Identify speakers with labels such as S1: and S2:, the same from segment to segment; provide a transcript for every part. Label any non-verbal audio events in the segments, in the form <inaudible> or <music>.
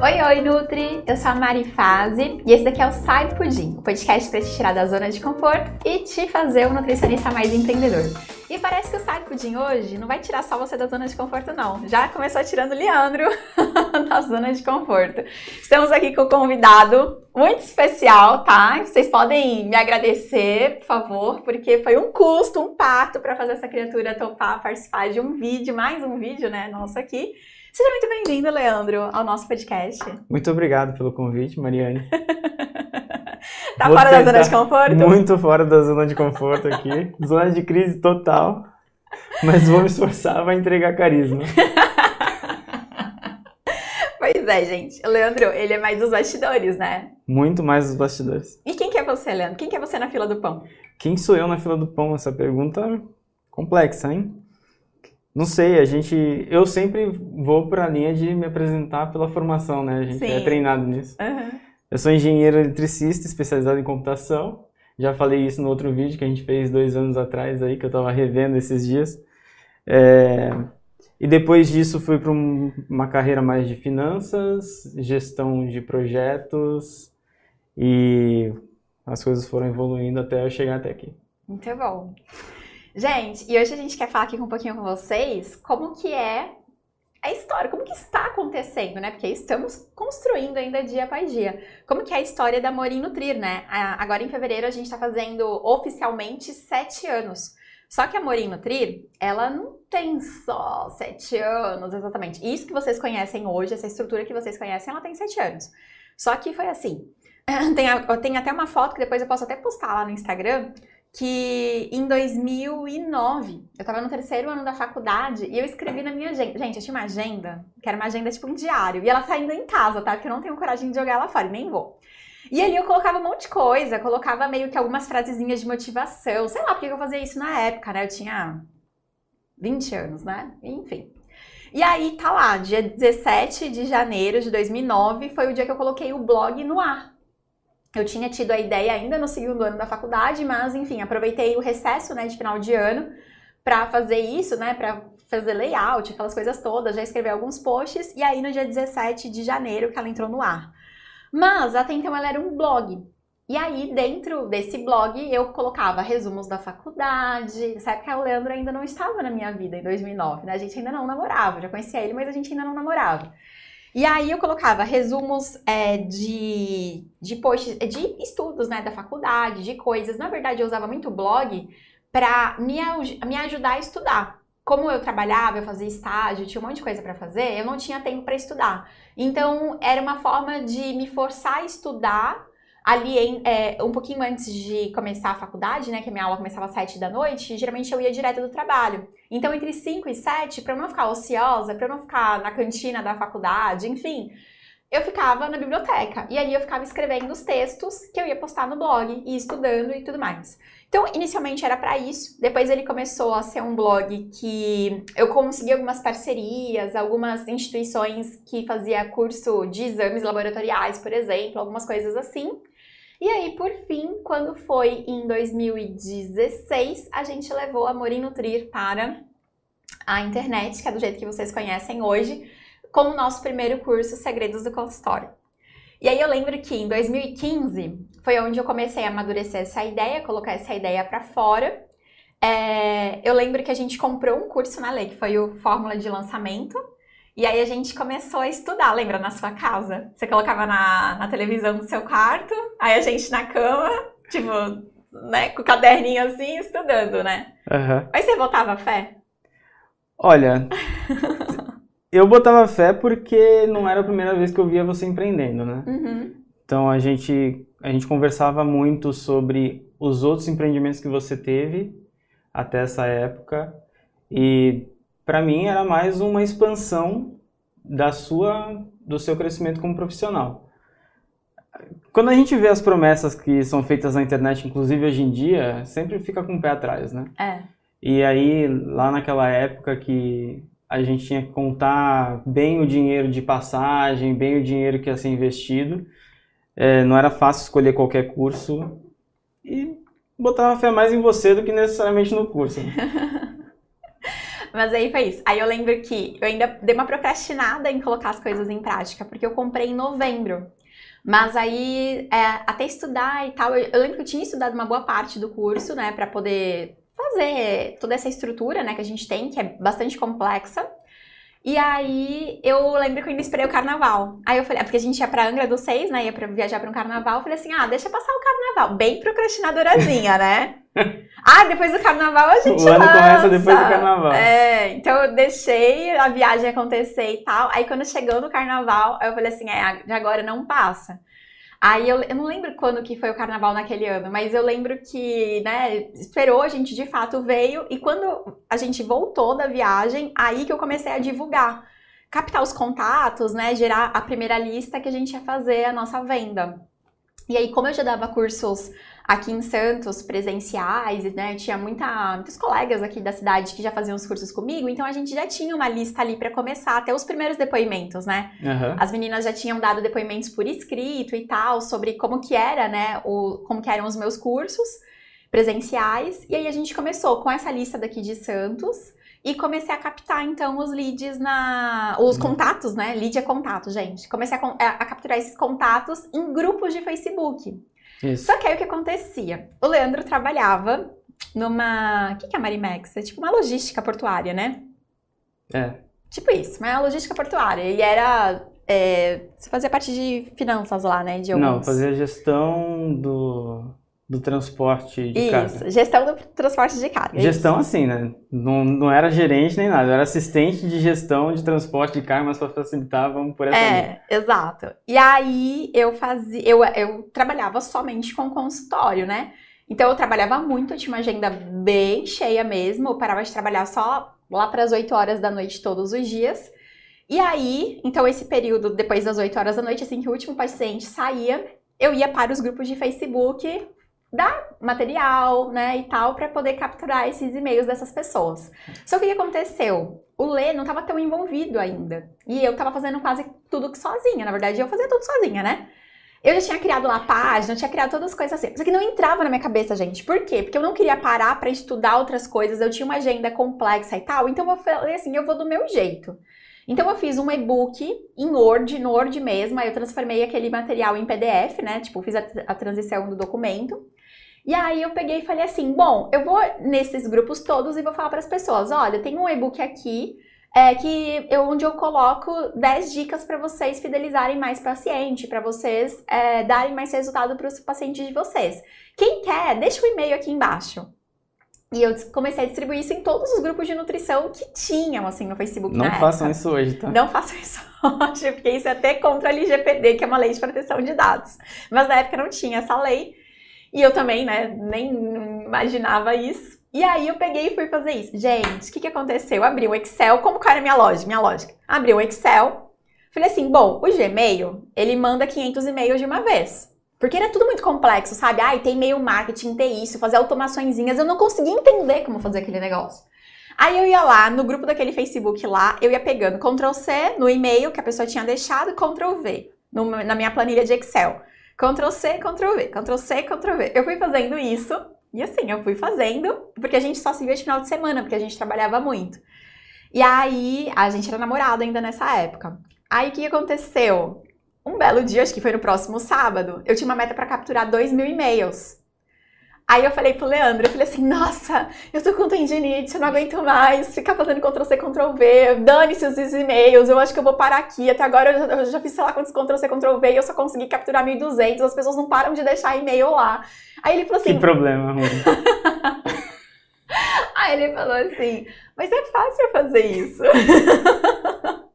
S1: Oi, oi, Nutri! Eu sou a Mari Fazi e esse daqui é o Sai Pudim, o podcast para te tirar da zona de conforto e te fazer um nutricionista mais empreendedor. E parece que o Sai Pudim hoje não vai tirar só você da zona de conforto, não. Já começou tirando o Leandro <laughs> da zona de conforto. Estamos aqui com um convidado muito especial, tá? Vocês podem me agradecer, por favor, porque foi um custo, um parto para fazer essa criatura topar participar de um vídeo, mais um vídeo, né, nosso aqui. Seja muito bem-vindo, Leandro, ao nosso podcast.
S2: Muito obrigado pelo convite, Mariane. <laughs>
S1: tá Vou fora da zona de conforto?
S2: Muito fora da zona de conforto aqui. <laughs> zona de crise total. Mas vou me esforçar para entregar carisma. <laughs>
S1: pois é, gente. O Leandro, ele é mais dos bastidores, né?
S2: Muito mais dos bastidores.
S1: E quem que é você, Leandro? Quem que é você na fila do pão?
S2: Quem sou eu na fila do pão? Essa pergunta complexa, hein? Não sei, a gente. Eu sempre vou para a linha de me apresentar pela formação, né? A gente é Sim. é treinado nisso. Uhum. Eu sou engenheiro eletricista especializado em computação. Já falei isso no outro vídeo que a gente fez dois anos atrás aí, que eu estava revendo esses dias. É... E depois disso fui para um, uma carreira mais de finanças, gestão de projetos e as coisas foram evoluindo até eu chegar até aqui.
S1: Muito bom. Gente, e hoje a gente quer falar aqui um pouquinho com vocês como que é a história, como que está acontecendo, né? Porque estamos construindo ainda dia após dia. Como que é a história da Morim Nutrir, né? Agora em fevereiro a gente está fazendo oficialmente sete anos. Só que a Morim Nutrir, ela não tem só sete anos exatamente. Isso que vocês conhecem hoje, essa estrutura que vocês conhecem, ela tem sete anos. Só que foi assim. <laughs> Tem, tem até uma foto que depois eu posso até postar lá no Instagram que em 2009, eu estava no terceiro ano da faculdade e eu escrevi na minha agenda. Gente, eu tinha uma agenda, que era uma agenda tipo um diário, e ela tá ainda em casa, tá? Porque eu não tenho coragem de jogar ela fora, nem vou. E ali eu colocava um monte de coisa, colocava meio que algumas frasezinhas de motivação, sei lá porque eu fazia isso na época, né? Eu tinha 20 anos, né? Enfim. E aí tá lá, dia 17 de janeiro de 2009 foi o dia que eu coloquei o blog no ar. Eu tinha tido a ideia ainda no segundo ano da faculdade, mas enfim, aproveitei o recesso, né, de final de ano para fazer isso, né, para fazer layout, aquelas coisas todas, já escrever alguns posts e aí no dia 17 de janeiro que ela entrou no ar. Mas até então ela era um blog. E aí, dentro desse blog, eu colocava resumos da faculdade. Nessa época, o Leandro ainda não estava na minha vida, em 2009, né? A gente ainda não namorava. Já conhecia ele, mas a gente ainda não namorava. E aí eu colocava resumos é, de, de posts, de estudos, né, da faculdade, de coisas. Na verdade, eu usava muito blog para me, me ajudar a estudar. Como eu trabalhava, eu fazia estágio, tinha um monte de coisa para fazer, eu não tinha tempo para estudar. Então, era uma forma de me forçar a estudar ali em, é, um pouquinho antes de começar a faculdade, né, que a minha aula começava às 7 da noite, geralmente eu ia direto do trabalho. Então, entre 5 e 7, para eu não ficar ociosa, para eu não ficar na cantina da faculdade, enfim, eu ficava na biblioteca. E ali eu ficava escrevendo os textos que eu ia postar no blog e estudando e tudo mais. Então, inicialmente era para isso. Depois ele começou a ser um blog que eu consegui algumas parcerias, algumas instituições que fazia curso de exames laboratoriais, por exemplo, algumas coisas assim. E aí, por fim, quando foi em 2016, a gente levou a Morim Nutrir para a internet, que é do jeito que vocês conhecem hoje, com o nosso primeiro curso Segredos do Consultório. E aí eu lembro que em 2015 foi onde eu comecei a amadurecer essa ideia, colocar essa ideia para fora. É, eu lembro que a gente comprou um curso na Lei, que foi o Fórmula de Lançamento, e aí a gente começou a estudar, lembra, na sua casa? Você colocava na, na televisão do seu quarto, aí a gente na cama, tipo, né, com o caderninho assim, estudando, né? Uhum. Mas você botava fé?
S2: Olha, <laughs> eu botava fé porque não era a primeira vez que eu via você empreendendo, né? Uhum. Então a gente, a gente conversava muito sobre os outros empreendimentos que você teve até essa época e para mim era mais uma expansão da sua do seu crescimento como profissional. Quando a gente vê as promessas que são feitas na internet, inclusive hoje em dia, sempre fica com o pé atrás, né? É. E aí, lá naquela época que a gente tinha que contar bem o dinheiro de passagem, bem o dinheiro que ia ser investido, é, não era fácil escolher qualquer curso e botava fé mais em você do que necessariamente no curso. <laughs>
S1: Mas aí foi isso. Aí eu lembro que eu ainda dei uma procrastinada em colocar as coisas em prática, porque eu comprei em novembro. Mas aí, é, até estudar e tal, eu, eu, lembro que eu tinha estudado uma boa parte do curso, né, para poder fazer toda essa estrutura, né, que a gente tem, que é bastante complexa. E aí eu lembro que eu ainda esperei o carnaval. Aí eu falei, é porque a gente ia pra Angra dos Seis, né? Ia pra viajar pra um carnaval. Eu falei assim, ah, deixa passar o carnaval. Bem procrastinadorazinha, né? <laughs> ah, depois do carnaval a gente
S2: O ano lança. começa depois do carnaval.
S1: É, então eu deixei a viagem acontecer e tal. Aí quando chegou no carnaval, eu falei assim, é, de agora não passa. Aí eu, eu não lembro quando que foi o carnaval naquele ano, mas eu lembro que, né, esperou, a gente de fato veio, e quando a gente voltou da viagem, aí que eu comecei a divulgar. Captar os contatos, né, gerar a primeira lista que a gente ia fazer a nossa venda. E aí, como eu já dava cursos aqui em Santos, presenciais, né? Tinha muita, muitos colegas aqui da cidade que já faziam os cursos comigo, então a gente já tinha uma lista ali para começar, até os primeiros depoimentos, né? Uhum. As meninas já tinham dado depoimentos por escrito e tal, sobre como que era, né? O, como que eram os meus cursos presenciais. E aí a gente começou com essa lista daqui de Santos. E comecei a captar, então, os leads na. Os uhum. contatos, né? Lead é contato, gente. Comecei a, a, capturar esses contatos em grupos de Facebook. Isso. Só que aí o que acontecia? O Leandro trabalhava numa. O que, é a Marimex? É tipo uma logística portuária, né?
S2: É.
S1: Tipo isso, uma logística portuária. E era. É, você fazia parte de finanças lá, né? De
S2: alguns... Não, fazia gestão do do transporte de
S1: Isso,
S2: carga.
S1: Isso, gestão do transporte de carga.
S2: Gestão isso. assim, né? Não, não era gerente nem nada, era assistente de gestão de transporte de carga, mas para facilitar, vamos por essa
S1: É,
S2: linha.
S1: exato. E aí eu fazia, eu, eu trabalhava somente com consultório, né? Então eu trabalhava muito, eu tinha uma agenda bem cheia mesmo, eu parava de trabalhar só lá para as 8 horas da noite todos os dias. E aí, então esse período depois das 8 horas da noite, assim que o último paciente saía, eu ia para os grupos de Facebook dar material, né, e tal, para poder capturar esses e-mails dessas pessoas. Só que o que aconteceu? O Lê não estava tão envolvido ainda. E eu estava fazendo quase tudo sozinha. Na verdade, eu fazia tudo sozinha, né? Eu já tinha criado lá a página, tinha criado todas as coisas assim. Só que não entrava na minha cabeça, gente. Por quê? Porque eu não queria parar para estudar outras coisas. Eu tinha uma agenda complexa e tal. Então eu falei assim, eu vou do meu jeito. Então eu fiz um e-book em Word, no Word mesmo, aí eu transformei aquele material em PDF, né? Tipo, fiz a, a transição do documento. E aí eu peguei e falei assim: bom, eu vou nesses grupos todos e vou falar para as pessoas: olha, tem um e-book aqui é, que eu, onde eu coloco 10 dicas para vocês fidelizarem mais paciente, para vocês é, darem mais resultado para os pacientes de vocês. Quem quer, deixa o e-mail aqui embaixo. E eu comecei a distribuir isso em todos os grupos de nutrição que tinham, assim, no Facebook
S2: Não façam isso hoje, tá?
S1: Não façam <laughs> isso hoje, porque isso é até contra a LGPD, que é uma lei de proteção de dados. Mas na época não tinha essa lei. E eu também, né, nem imaginava isso. E aí eu peguei e fui fazer isso. Gente, o que, que aconteceu? Eu abri o Excel, como que era minha lógica? Minha lógica. Abri o Excel, falei assim, bom, o Gmail, ele manda 500 e-mails de uma vez. Porque era tudo muito complexo, sabe? Ai, tem e-mail marketing, tem isso, fazer automaçõezinhas. Eu não conseguia entender como fazer aquele negócio. Aí eu ia lá, no grupo daquele Facebook lá, eu ia pegando Ctrl C no e-mail que a pessoa tinha deixado e Ctrl V no, na minha planilha de Excel. Ctrl C, Ctrl V, Ctrl C, Ctrl V. Eu fui fazendo isso, e assim, eu fui fazendo, porque a gente só se via de final de semana, porque a gente trabalhava muito. E aí, a gente era namorado ainda nessa época. Aí, o que aconteceu? Um belo dia, acho que foi no próximo sábado, eu tinha uma meta para capturar 2 mil e-mails. Aí eu falei pro Leandro, eu falei assim, nossa, eu tô com tendinite, eu não aguento mais ficar fazendo Ctrl-C, Ctrl-V, dane-se os e-mails, eu acho que eu vou parar aqui. Até agora eu já, eu já fiz, sei lá, quantos Ctrl-C, Ctrl-V e eu só consegui capturar 1.200, as pessoas não param de deixar e-mail lá. Aí ele falou assim...
S2: Que problema, ruim. <laughs>
S1: Aí ele falou assim, mas é fácil fazer isso. <laughs>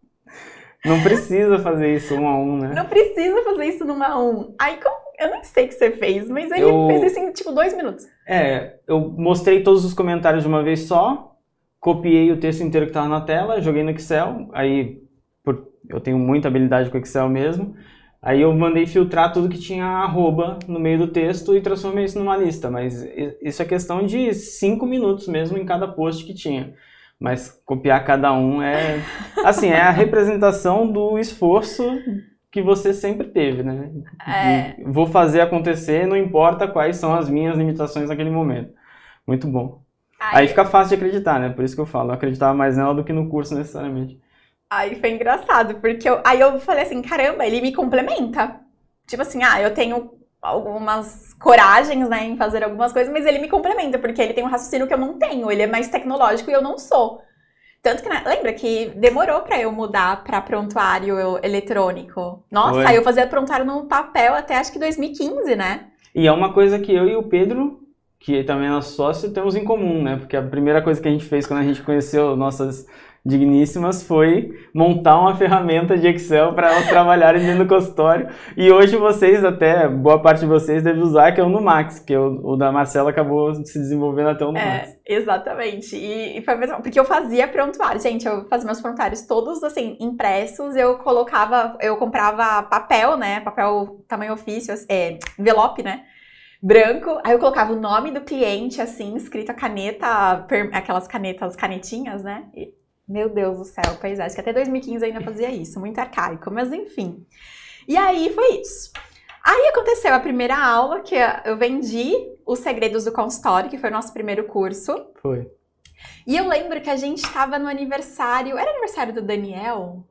S2: Não precisa fazer isso um a um, né?
S1: Não precisa fazer isso num a um. Aí como eu nem sei o que você fez, mas ele eu... fez isso em tipo dois minutos.
S2: É, eu mostrei todos os comentários de uma vez só, copiei o texto inteiro que estava na tela, joguei no Excel, aí por, eu tenho muita habilidade com Excel mesmo. Aí eu mandei filtrar tudo que tinha arroba no meio do texto e transformei isso numa lista. Mas isso é questão de cinco minutos mesmo em cada post que tinha. Mas copiar cada um é. Assim, é a <laughs> representação do esforço que você sempre teve, né? É. Vou fazer acontecer, não importa quais são as minhas limitações naquele momento. Muito bom. Aí fica fácil de acreditar, né? Por isso que eu falo, eu acreditava mais nela do que no curso necessariamente.
S1: Aí foi engraçado, porque eu, aí eu falei assim, caramba, ele me complementa. Tipo assim, ah, eu tenho algumas coragens, né, em fazer algumas coisas, mas ele me complementa, porque ele tem um raciocínio que eu não tenho, ele é mais tecnológico e eu não sou. Tanto que, né, lembra que demorou para eu mudar para prontuário eletrônico. Nossa, aí eu fazia prontuário no papel até acho que 2015, né?
S2: E é uma coisa que eu e o Pedro, que também é nosso sócio, temos em comum, né? Porque a primeira coisa que a gente fez quando a gente conheceu nossas digníssimas foi montar uma ferramenta de Excel para elas trabalharem dentro do consultório. E hoje vocês, até boa parte de vocês, deve usar, que é o Numax, que o, o da Marcela acabou se desenvolvendo até o é, Numax.
S1: É, exatamente. E, e foi mesmo, porque eu fazia prontuário. Gente, eu fazia meus prontuários todos, assim, impressos. Eu colocava, eu comprava papel, né? Papel tamanho ofício, é, envelope, né? branco. Aí eu colocava o nome do cliente, assim, escrito a caneta, aquelas canetas, canetinhas, né? Meu Deus do céu, pois é, acho que até 2015 ainda fazia isso, muito arcaico, mas enfim. E aí foi isso. Aí aconteceu a primeira aula que eu vendi os segredos do consultório, que foi o nosso primeiro curso.
S2: Foi.
S1: E eu lembro que a gente estava no aniversário. Era aniversário do Daniel?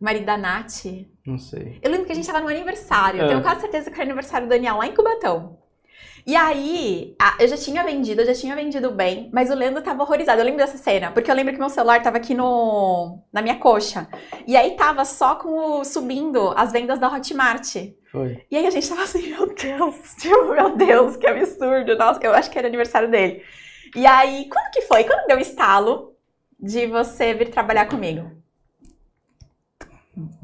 S1: Marido da Nath?
S2: Não sei.
S1: Eu lembro que a gente estava no aniversário. É. Tenho quase certeza que era aniversário do Daniel lá em Cubatão. E aí, eu já tinha vendido, eu já tinha vendido bem, mas o Leandro tava horrorizado. Eu lembro dessa cena, porque eu lembro que meu celular tava aqui no, na minha coxa. E aí tava só com o, subindo as vendas da Hotmart.
S2: Foi.
S1: E aí a gente tava assim, meu Deus, <laughs> tipo, meu Deus, que absurdo. Nossa, eu acho que era aniversário dele. E aí, quando que foi? Quando deu o estalo de você vir trabalhar comigo?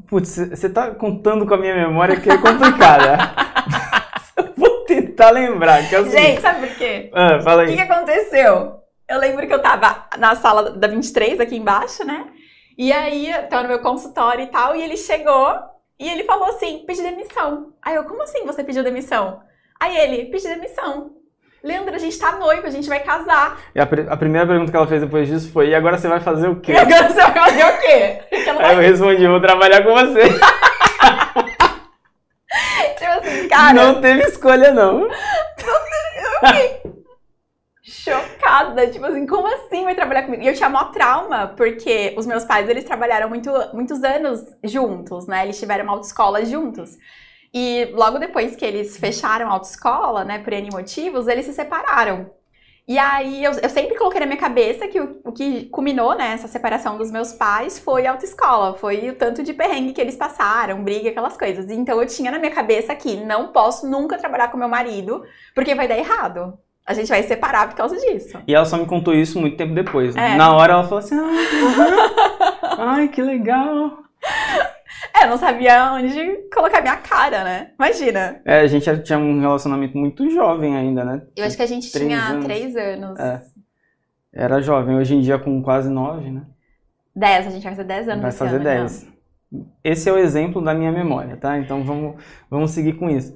S2: Putz, você tá contando com a minha memória que é complicada. <laughs> tentar lembrar. Que é
S1: o Gente, sabe por quê?
S2: Ah, fala aí.
S1: O que, que aconteceu? Eu lembro que eu tava na sala da 23, aqui embaixo, né? E aí, tava no meu consultório e tal, e ele chegou e ele falou assim: pedi demissão. Aí eu, como assim você pediu demissão? Aí ele, pedi demissão. Leandro, a gente tá noivo, a gente vai casar.
S2: E a, a, primeira pergunta que ela fez depois disso foi: e agora você vai fazer o quê? E <laughs>
S1: agora você vai fazer o quê?
S2: Aí eu respondi: vou trabalhar com você. <laughs>
S1: Cara,
S2: não teve escolha, não. Não
S1: teve. chocada, tipo assim, como assim vai trabalhar comigo? E eu tinha maior trauma, porque os meus pais, eles trabalharam muito, muitos anos juntos, né? Eles tiveram autoescola juntos. E logo depois que eles fecharam a autoescola, né, por N motivos, eles se separaram. E aí eu, eu, sempre coloquei na minha cabeça que o, o que culminou nessa né, separação dos meus pais foi a autoescola, foi o tanto de perrengue que eles passaram, briga, aquelas coisas. Então eu tinha na minha cabeça que não posso nunca trabalhar com meu marido, porque vai dar errado. A gente vai separar por causa disso.
S2: E ela só me contou isso muito tempo depois. Né? É. Na hora ela falou assim: ah, <laughs> ai, que legal.
S1: É, não sabia onde colocar minha cara, né? Imagina.
S2: É, a gente tinha um relacionamento muito jovem ainda, né?
S1: Eu acho que a gente três tinha anos. três anos.
S2: É. Era jovem, hoje em dia com quase nove, né?
S1: Dez, a gente vai fazer dez anos
S2: Vai fazer ano, dez. Não. Esse é o exemplo da minha memória, tá? Então vamos, vamos seguir com isso.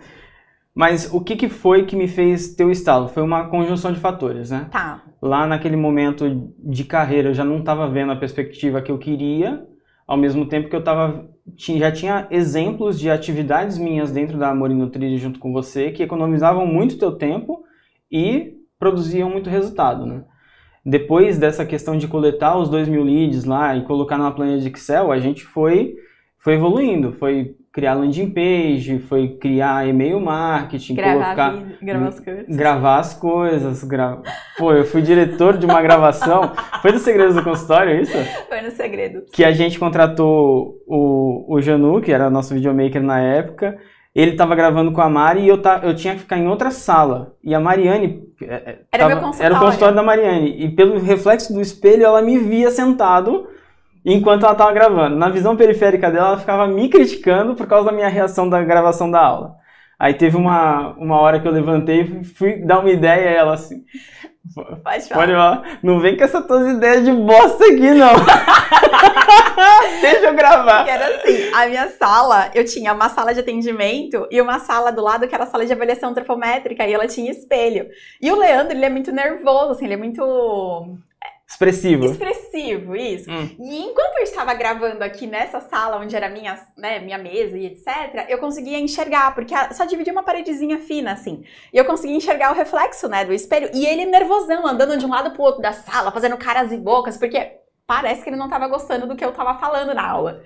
S2: Mas o que, que foi que me fez ter o estalo? Foi uma conjunção de fatores, né?
S1: Tá.
S2: Lá naquele momento de carreira eu já não estava vendo a perspectiva que eu queria, ao mesmo tempo que eu tava, já tinha exemplos de atividades minhas dentro da Amor Nutrir junto com você que economizavam muito teu tempo e produziam muito resultado, né? Depois dessa questão de coletar os dois mil leads lá e colocar numa planilha de Excel, a gente foi, foi evoluindo, foi criar landing page, foi criar e-mail marketing,
S1: gravar colocar, vídeo, gravar as coisas.
S2: Gravar as coisas. Gra... Pô, eu fui diretor de uma gravação. <laughs> Foi no Segredos do Consultório, isso?
S1: Foi no Segredos.
S2: Que a gente contratou o, o Janu, que era nosso videomaker na época. Ele estava gravando com a Mari e eu, ta, eu tinha que ficar em outra sala. E a Mariane.
S1: É, é, era, tava,
S2: era o consultório da Mariane. E pelo reflexo do espelho, ela me via sentado enquanto ela estava gravando. Na visão periférica dela, ela ficava me criticando por causa da minha reação da gravação da aula. Aí teve uma, uma hora que eu levantei e fui dar uma ideia a ela assim.
S1: Pode falar. Pode falar.
S2: Não vem com essas tuas ideias de bosta aqui, não. <laughs> Deixa eu gravar.
S1: Que era assim, a minha sala, eu tinha uma sala de atendimento e uma sala do lado que era a sala de avaliação antropométrica e ela tinha espelho. E o Leandro, ele é muito nervoso, assim, ele é muito
S2: Expressivo.
S1: Expressivo, isso. Hum. E enquanto eu estava gravando aqui nessa sala, onde era minha, né, minha mesa e etc., eu conseguia enxergar, porque só dividia uma paredezinha fina, assim. E eu conseguia enxergar o reflexo, né, do espelho. E ele nervosão, andando de um lado pro outro da sala, fazendo caras e bocas, porque parece que ele não estava gostando do que eu estava falando na aula.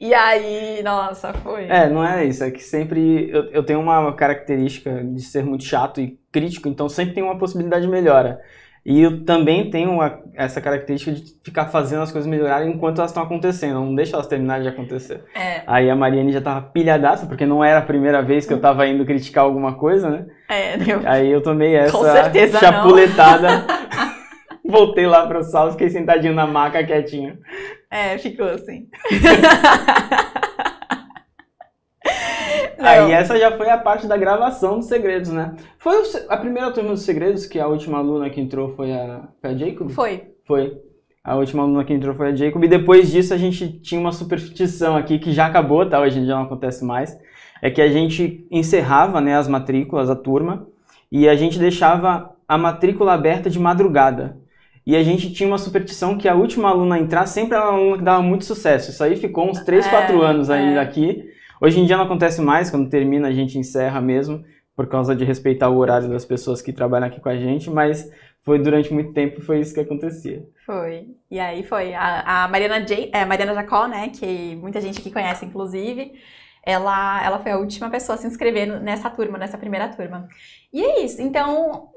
S1: E aí, nossa, foi.
S2: É, não é isso. É que sempre eu, eu tenho uma característica de ser muito chato e crítico, então sempre tem uma possibilidade de melhora. E eu também tenho uma, essa característica de ficar fazendo as coisas melhorarem enquanto elas estão acontecendo, não deixa elas terminarem de acontecer.
S1: É.
S2: Aí a Mariane já tava pilhadaça, porque não era a primeira vez que eu tava indo criticar alguma coisa, né?
S1: É, eu...
S2: Aí eu tomei essa chapuletada. <laughs> Voltei lá pra sala, fiquei sentadinho na maca quietinho.
S1: É, ficou assim. <laughs>
S2: Aí essa já foi a parte da gravação dos segredos, né? Foi a primeira turma dos segredos que a última aluna que entrou foi a, foi a Jacob?
S1: Foi.
S2: Foi. A última aluna que entrou foi a Jacob. E depois disso a gente tinha uma superstição aqui que já acabou, tá? Hoje em dia não acontece mais. É que a gente encerrava né, as matrículas, a turma, e a gente deixava a matrícula aberta de madrugada. E a gente tinha uma superstição que a última aluna a entrar sempre era uma aluna que dava muito sucesso. Isso aí ficou uns 3, 4 é, anos ainda é. aqui. Hoje em dia não acontece mais, quando termina a gente encerra mesmo, por causa de respeitar o horário das pessoas que trabalham aqui com a gente, mas foi durante muito tempo foi isso que acontecia.
S1: Foi. E aí foi. A, a Mariana, J, é, Mariana Jacó, né, que muita gente aqui conhece, inclusive, ela, ela foi a última pessoa a se inscrever nessa turma, nessa primeira turma. E é isso. Então,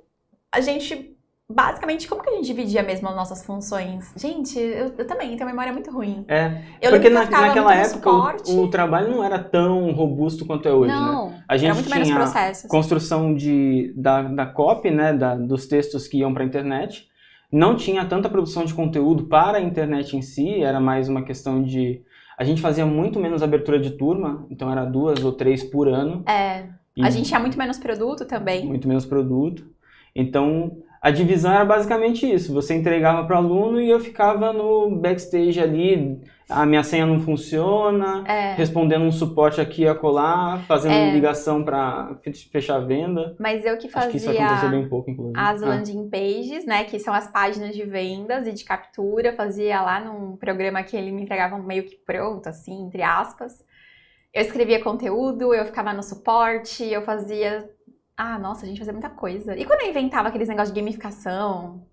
S1: a gente basicamente, como que a gente dividia mesmo as nossas funções? Gente, eu, eu também tenho memória muito ruim.
S2: É, eu porque na, naquela época o, o, trabalho não era tão robusto quanto é hoje,
S1: né? não,
S2: né?
S1: A gente era muito tinha menos processos.
S2: construção de, da, da copy, né, da, dos textos que iam para a internet. Não tinha tanta produção de conteúdo para a internet em si, era mais uma questão de... A gente fazia muito menos abertura de turma, então era duas ou três por ano.
S1: É, a gente tinha muito menos produto também.
S2: Muito menos produto. Então, a divisão era basicamente isso. Você entregava para o aluno e eu ficava no backstage ali. A minha senha não funciona,
S1: é.
S2: respondendo um suporte aqui e acolá, fazendo é. ligação para fechar a venda.
S1: Mas eu que fazia
S2: Acho que isso aconteceu bem pouco, inclusive.
S1: as ah. landing pages, né, que são as páginas de vendas e de captura, fazia lá num programa que ele me entregava meio que pronto, assim, entre aspas. Eu escrevia conteúdo, eu ficava no suporte, eu fazia ah, nossa, a gente fazia muita coisa. E quando eu inventava aqueles negócios de gamificação,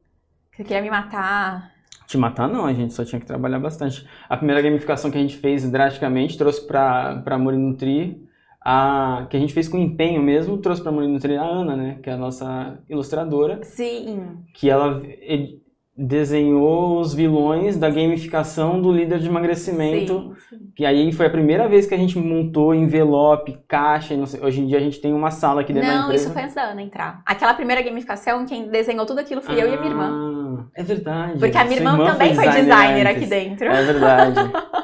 S1: que queria me matar?
S2: Te matar não, a gente só tinha que trabalhar bastante. A primeira gamificação que a gente fez drasticamente, trouxe pra, pra Morinutri, a, que a gente fez com empenho mesmo, trouxe pra Morinutri a Ana, né, que é a nossa ilustradora.
S1: Sim.
S2: Que ela desenhou os vilões da gamificação do líder de emagrecimento. Sim, sim. Que aí foi a primeira vez que a gente montou envelope, caixa. Sei, hoje em dia a gente tem uma sala aqui dentro
S1: não,
S2: da empresa.
S1: Não, isso foi antes da Ana entrar. Aquela primeira gamificação, quem desenhou tudo aquilo fui ah, eu e a minha irmã.
S2: É verdade.
S1: Porque a minha irmã, irmã também foi designer, foi designer aqui dentro.
S2: É verdade. <laughs>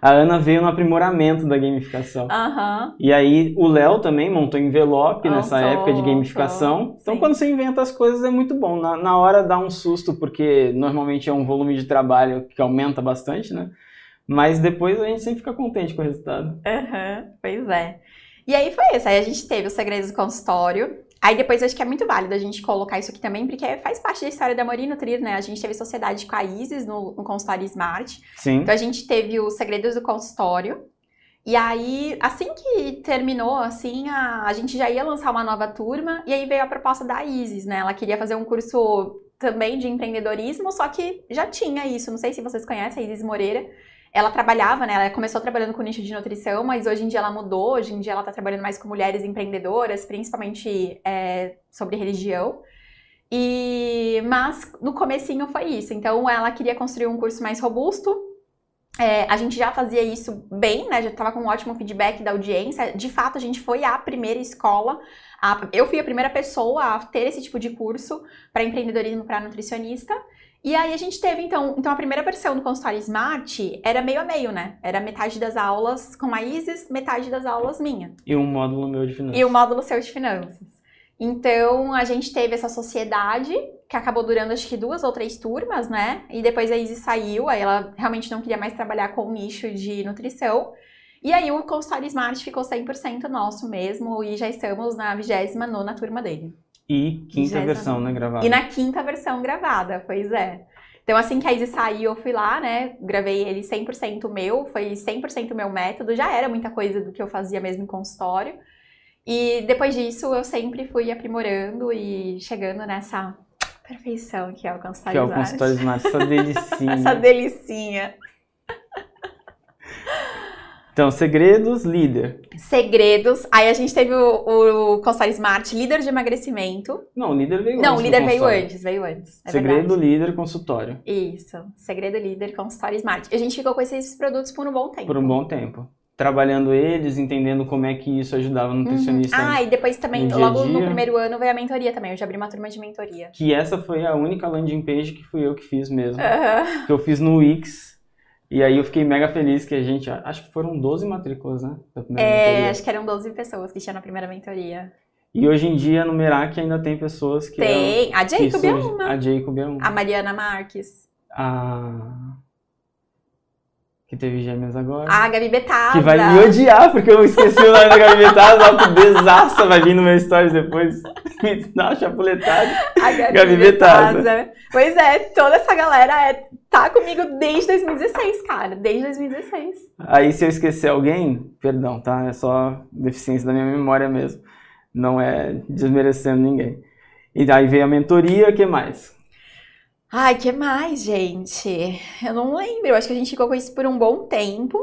S2: a Ana veio no aprimoramento da gamificação.
S1: Uhum.
S2: E aí o Léo também montou envelope nessa época de gamificação. Então Sim. quando você inventa as coisas é muito bom. Na, na hora dá um susto, porque normalmente é um volume de trabalho que aumenta bastante, né? Mas depois a gente sempre fica contente com o resultado.
S1: Uhum. Pois é. E aí foi isso. Aí a gente teve os segredos do consultório, Aí depois acho que é muito válido a gente colocar isso aqui também, porque faz parte da história da Morino Trir, né? A gente teve sociedade com a Isis no, no consultório Smart.
S2: Sim.
S1: Então a gente teve os segredos do consultório. E aí, assim que terminou, assim, a, a gente já ia lançar uma nova turma, e aí veio a proposta da Isis, né? Ela queria fazer um curso também de empreendedorismo, só que já tinha isso. Não sei se vocês conhecem a Isis Moreira ela trabalhava, né? Ela começou trabalhando com nicho de nutrição, mas hoje em dia ela mudou. Hoje em dia ela está trabalhando mais com mulheres empreendedoras, principalmente é, sobre religião. E mas no comecinho foi isso. Então ela queria construir um curso mais robusto. É, a gente já fazia isso bem, né? Já estava com um ótimo feedback da audiência. De fato, a gente foi a primeira escola. A, eu fui a primeira pessoa a ter esse tipo de curso para empreendedorismo para nutricionista. E aí a gente teve, então, então a primeira versão do consultório Smart era meio a meio, né? Era metade das aulas com a Isis, metade das aulas minha.
S2: E um módulo meu de finanças.
S1: E o um módulo seu de finanças. Então a gente teve essa sociedade que acabou durando acho que duas ou três turmas, né? E depois a Isis saiu, aí ela realmente não queria mais trabalhar com o nicho de nutrição. E aí o consultório Smart ficou 100% nosso mesmo e já estamos na 29 turma dele.
S2: E quinta versão, né, gravada.
S1: E na quinta versão gravada, pois é. Então, assim que a Izzy saiu, eu fui lá, né? Gravei ele 100% meu, foi 100% meu método. Já era muita coisa do que eu fazia mesmo em consultório. E depois disso, eu sempre fui aprimorando e chegando nessa perfeição que é o consultório
S2: Que é o consultório Smart, <laughs> essa delicinha.
S1: essa delicinha.
S2: Então, segredos, líder.
S1: Segredos. Aí a gente teve o, o Consultório Smart, líder de emagrecimento.
S2: Não, o líder veio
S1: Não,
S2: antes.
S1: o líder veio antes, veio antes. é
S2: Segredo,
S1: verdade.
S2: líder, consultório.
S1: Isso. Segredo líder, Consultório Smart. A gente ficou com esses produtos por um bom tempo.
S2: Por um bom tempo. Trabalhando eles, entendendo como é que isso ajudava o nutricionista.
S1: Uhum. Ah, e depois também,
S2: no
S1: logo no primeiro ano, veio a mentoria também. Eu já abri uma turma de mentoria.
S2: Que essa foi a única landing page que fui eu que fiz mesmo.
S1: Aham.
S2: Que eu fiz no Wix. E aí eu fiquei mega feliz que a gente. Acho que foram 12 matrículas, né? Da primeira
S1: É,
S2: mentoria.
S1: acho que eram 12 pessoas que tinha na primeira mentoria.
S2: E hoje em dia no Merak ainda tem pessoas que.
S1: Tem. A
S2: que
S1: Jacob é uma.
S2: A Jacob é uma.
S1: A Mariana Marques.
S2: A. Que teve gêmeas agora.
S1: A Gabi Betasa.
S2: Que vai me odiar, porque eu esqueci o nome da Gabi Betasa, que desastre vai vir no meu stories depois. Me <laughs> dá uma chapuletada.
S1: A Gabi,
S2: Gabi
S1: Betasa.
S2: Betasa.
S1: Pois é, toda essa galera é, tá comigo desde 2016, cara. Desde 2016.
S2: Aí se eu esquecer alguém, perdão, tá? É só deficiência da minha memória mesmo. Não é desmerecendo ninguém. E aí veio a mentoria, o que mais?
S1: Ai, que mais, gente? Eu não lembro. Eu acho que a gente ficou com isso por um bom tempo.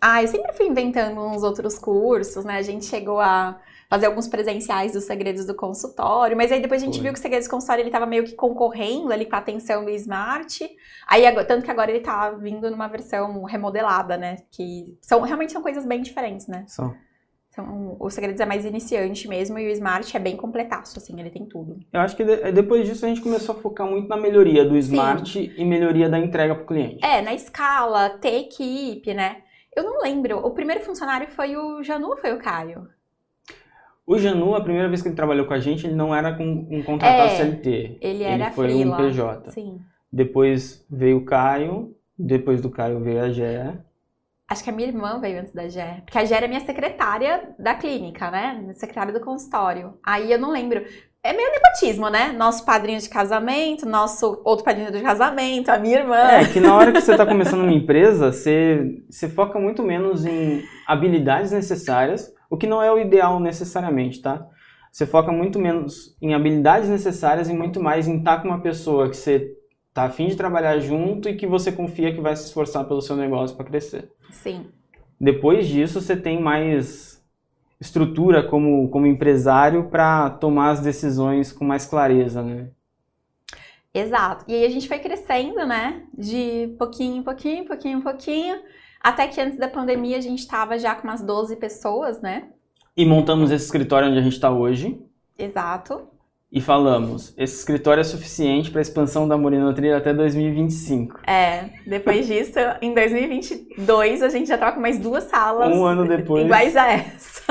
S1: Ah, eu sempre fui inventando uns outros cursos, né? A gente chegou a fazer alguns presenciais dos segredos do consultório, mas aí depois a gente
S2: Foi.
S1: viu que o segredos do consultório ele tava meio que concorrendo ali com a atenção do Smart. Aí agora- tanto que agora ele tá vindo numa versão remodelada, né? Que são realmente são coisas bem diferentes, né? São, o segredos é mais iniciante mesmo e o Smart é bem completaço, assim, ele tem tudo.
S2: Eu acho que de- depois disso a gente começou a focar muito na melhoria do Smart e melhoria da entrega pro cliente.
S1: É, na escala, ter equipe, né? Eu não lembro. O primeiro funcionário foi o Janu foi o Caio?
S2: O Janu, a primeira vez que ele trabalhou com a gente, ele não era com um contratado
S1: É,
S2: CLT.
S1: Ele era
S2: foi
S1: freela.
S2: um PJ.
S1: Sim.
S2: Depois veio o Caio, depois do Caio veio a Gé.
S1: Acho que a minha irmã veio antes da Gé. Porque a Gé era minha secretária da clínica, né? Secretária do consultório. Aí eu não lembro. É meio nepotismo, né? Nosso padrinho de casamento, nosso outro padrinho de casamento, a minha irmã.
S2: É, que na hora que você está começando uma empresa, você, você foca muito menos em habilidades necessárias, o que não é o ideal necessariamente, tá? Você foca muito menos em habilidades necessárias e muito mais em estar com uma pessoa que você tá afim de trabalhar junto e que você confia que vai se esforçar pelo seu negócio para crescer.
S1: Sim.
S2: Depois disso, você tem mais estrutura como, como empresário para tomar as decisões com mais clareza, né?
S1: Exato. E aí a gente foi crescendo, né? De pouquinho em pouquinho, pouquinho em pouquinho. Até que antes da pandemia a gente estava já com umas 12 pessoas, né?
S2: E montamos esse escritório onde a gente está hoje.
S1: Exato.
S2: e falamos, esse escritório é suficiente para a expansão da Morena Trilha até 2025.
S1: É, depois disso, em 2022, a gente já tava com mais duas salas.
S2: Um ano depois.
S1: Iguais a essa.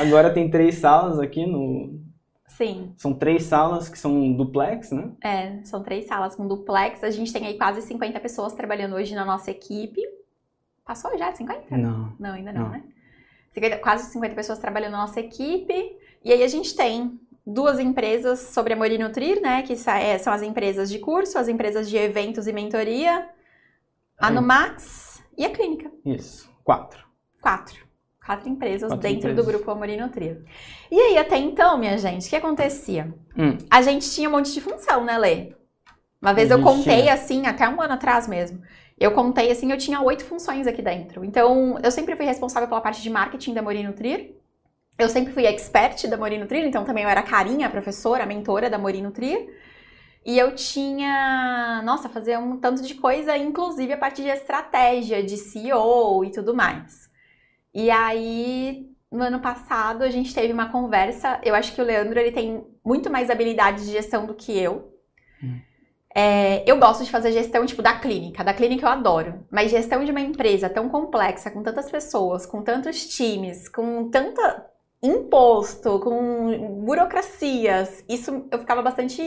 S2: Agora tem três salas aqui no.
S1: Sim,
S2: São três salas que são duplex, né?
S1: é, são três salas com duplex. A gente tem aí quase 50 pessoas trabalhando hoje na nossa equipe. Passou já de 50?
S2: Não.
S1: Não, ainda não,
S2: Não.
S1: né? 50 quase 50 pessoas trabalhando na nossa equipe. E aí a gente tem duas empresas sobre Amor e Nutrir, né? Que é, são as empresas de curso, as empresas de eventos e mentoria, a. Numax e a clínica.
S2: Isso. Quatro.
S1: Quatro. Quatro empresas
S2: Quatro
S1: dentro
S2: empresas.
S1: do grupo Amor e Nutrir. E aí, até então, minha gente, o que acontecia?
S2: Hum.
S1: A gente tinha um monte de função, né, Lê? Uma vez eu contei
S2: tinha.
S1: assim, até um ano atrás mesmo. Eu contei assim, eu tinha oito funções aqui dentro. Então, eu sempre fui responsável pela parte de marketing da Amor e Nutrir. Eu sempre fui expert da Amor e Nutrir, então também eu era carinha, a professora, a mentora da Amor e Nutrir. E eu tinha, nossa, fazia um tanto de coisa, inclusive a parte de estratégia, de CEO e tudo mais. E aí, no ano passado, a gente teve uma conversa. Eu acho que o Leandro ele tem muito mais habilidade de gestão do que eu.
S2: Hum.
S1: É, eu gosto de fazer gestão, tipo, da clínica. Da clínica eu adoro. Mas gestão de uma empresa tão complexa, com tantas pessoas, com tantos times, com tanta imposto, com burocracias, isso eu ficava bastante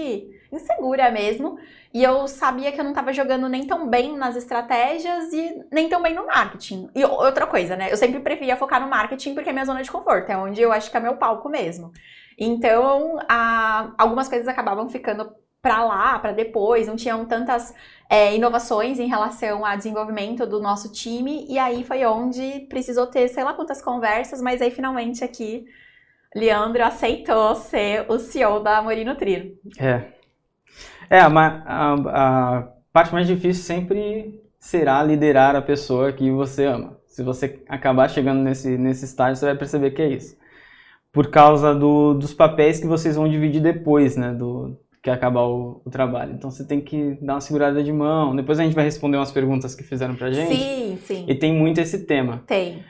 S1: insegura mesmo. E eu sabia que eu não estava jogando nem tão bem nas estratégias e nem tão bem no marketing. E outra coisa, né? Eu sempre preferia focar no marketing porque é minha zona de conforto, é onde eu acho que é meu palco mesmo. Então, a- algumas coisas acabavam ficando para lá, para depois, não tinham tantas é, inovações em relação ao desenvolvimento do nosso time, e aí foi onde precisou ter sei lá quantas conversas, mas aí finalmente aqui Leandro aceitou ser o CEO da Morino Trio.
S2: É. É, a, a, a parte mais difícil sempre será liderar a pessoa que você ama. Se você acabar chegando nesse, nesse estágio, você vai perceber que é isso. Por causa do, dos papéis que vocês vão dividir depois, né? Do, que acabar o, o, trabalho. Então você tem que dar uma segurada de mão. Depois a gente vai responder umas perguntas que fizeram pra gente.
S1: Sim, sim.
S2: E tem muito esse tema.
S1: Tem.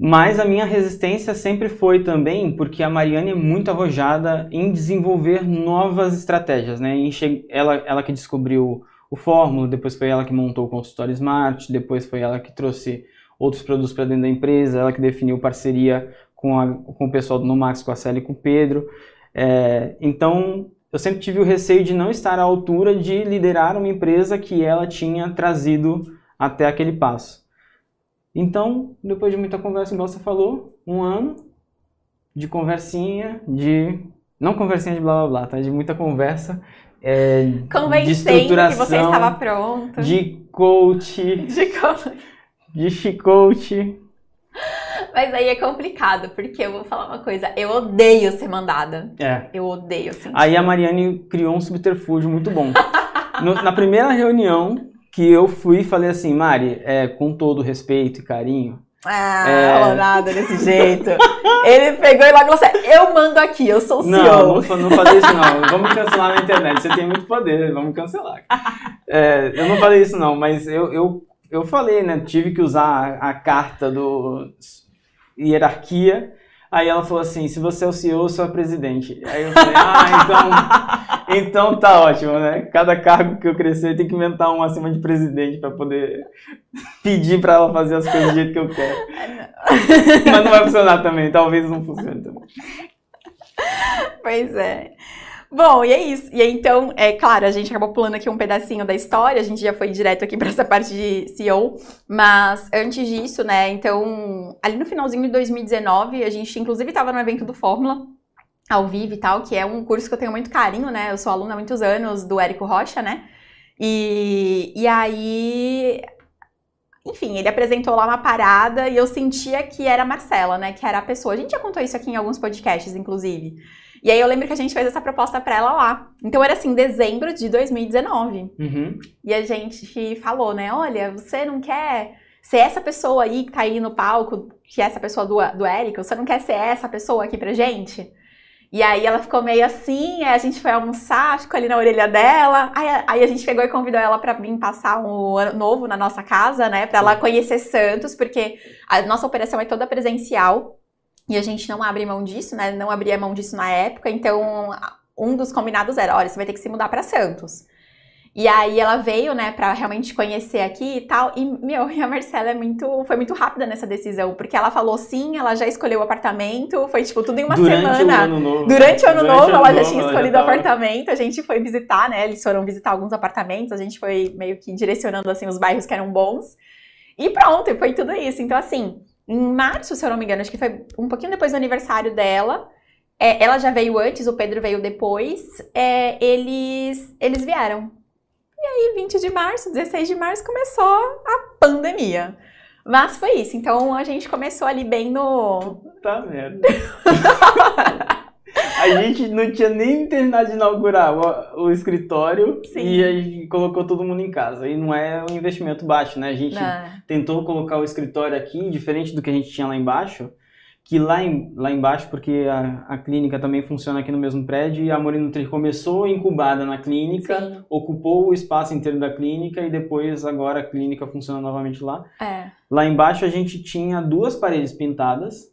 S2: Mas a minha resistência sempre foi também porque a Mariane é muito arrojada em desenvolver novas estratégias, né? Ela, ela que descobriu o Fórmula, depois foi ela que montou o consultório Smart, depois foi ela que trouxe outros produtos para dentro da empresa, ela que definiu parceria com, a, com o pessoal do Nomax, com a Célia e com o Pedro. É, então, eu sempre tive o receio de não estar à altura de liderar uma empresa que ela tinha trazido até aquele passo. Então, depois de muita conversa, igual você falou, um ano de conversinha, de. Não conversinha de blá blá blá, tá? De muita conversa. É,
S1: de estruturação, que você estava pronto. <laughs>
S2: De coach.
S1: De coach.
S2: De coach.
S1: Mas aí é complicado, porque eu vou falar uma coisa, eu odeio ser mandada.
S2: É.
S1: Eu odeio, assim.
S2: Aí a Mariane criou um subterfúgio muito bom. <laughs> No, na primeira reunião que eu fui, falei assim, Mari, é, com todo respeito e carinho.
S1: Ah, é... falou nada desse jeito. <laughs> Ele pegou e logo falou assim, eu mando aqui, eu sou o CEO.
S2: Não, não, não falei isso não. Vamos cancelar na internet, você tem muito poder, vamos cancelar. É, eu não falei isso não, mas eu, eu, eu falei, né, tive que usar a, a carta do hierarquia. Aí ela falou assim, se você é o CEO, eu sou a presidente. Aí eu falei, ah, então, então tá ótimo, né? Cada cargo que eu crescer tem que inventar um acima de presidente para poder pedir para ela fazer as coisas do jeito que eu quero. Mas não vai funcionar também, talvez não funcione também.
S1: Pois é. Bom, e é isso. E aí, então, é claro, a gente acabou pulando aqui um pedacinho da história, a gente já foi direto aqui <laughs> para essa parte de CEO, mas antes disso, né, então, ali no finalzinho de 2019, a gente inclusive estava no evento do Fórmula, ao vivo e tal, que é um curso que eu tenho muito carinho, né, eu sou aluna há muitos anos do Érico Rocha, né, e, e aí enfim, ele apresentou lá uma parada e eu sentia que era a Marcela, né? Que era a pessoa. A gente já contou isso aqui em alguns podcasts, inclusive. E aí eu lembro que a gente fez essa proposta para ela lá. Então era assim, dezembro de 2019.
S2: Uhum.
S1: E a gente falou, né? Olha, você não quer ser essa pessoa aí que tá aí no palco, que é essa pessoa do, do Érico, você não quer ser essa pessoa aqui pra gente? E aí ela ficou meio assim, aí a gente foi almoçar, ficou ali na orelha dela. Aí, aí a gente pegou e convidou ela para vir passar um ano novo na nossa casa, né? Para ela conhecer Santos, porque a nossa operação é toda presencial. E a gente não abre mão disso, né? Não abria mão disso na época. Então, um dos combinados era: olha, você vai ter que se mudar para Santos. E aí ela veio, né, para realmente conhecer aqui e tal. E, meu, e a Marcela é muito, foi muito rápida nessa decisão, porque ela falou sim, ela já escolheu o apartamento, foi tipo tudo em uma
S2: Durante
S1: semana.
S2: O ano novo,
S1: Durante o ano Durante novo, ela já tinha escolhido o apartamento, a gente foi visitar, né? Eles foram visitar alguns apartamentos, a gente foi meio que direcionando assim os bairros que eram bons. E pronto, foi tudo isso. Então, assim, em março, se eu não me engano, acho que foi um pouquinho depois do aniversário dela. É, ela já veio antes, o Pedro veio depois. É, eles, eles vieram. E aí, 20 de março, 16 de março, começou a pandemia. Mas foi isso. Então a gente começou ali bem no.
S2: Tá merda. <laughs> A gente não tinha nem terminado de inaugurar o, o escritório Sim. e a gente colocou todo mundo em casa. E não é um investimento baixo, né? A gente não. tentou colocar o escritório aqui, diferente do que a gente tinha lá embaixo, que lá, em, lá embaixo, porque a, a clínica também funciona aqui no mesmo prédio, e a Morinutri começou incubada na clínica, Sim. ocupou o espaço inteiro da clínica e depois agora a clínica funciona novamente lá.
S1: É.
S2: Lá embaixo a gente tinha duas paredes pintadas,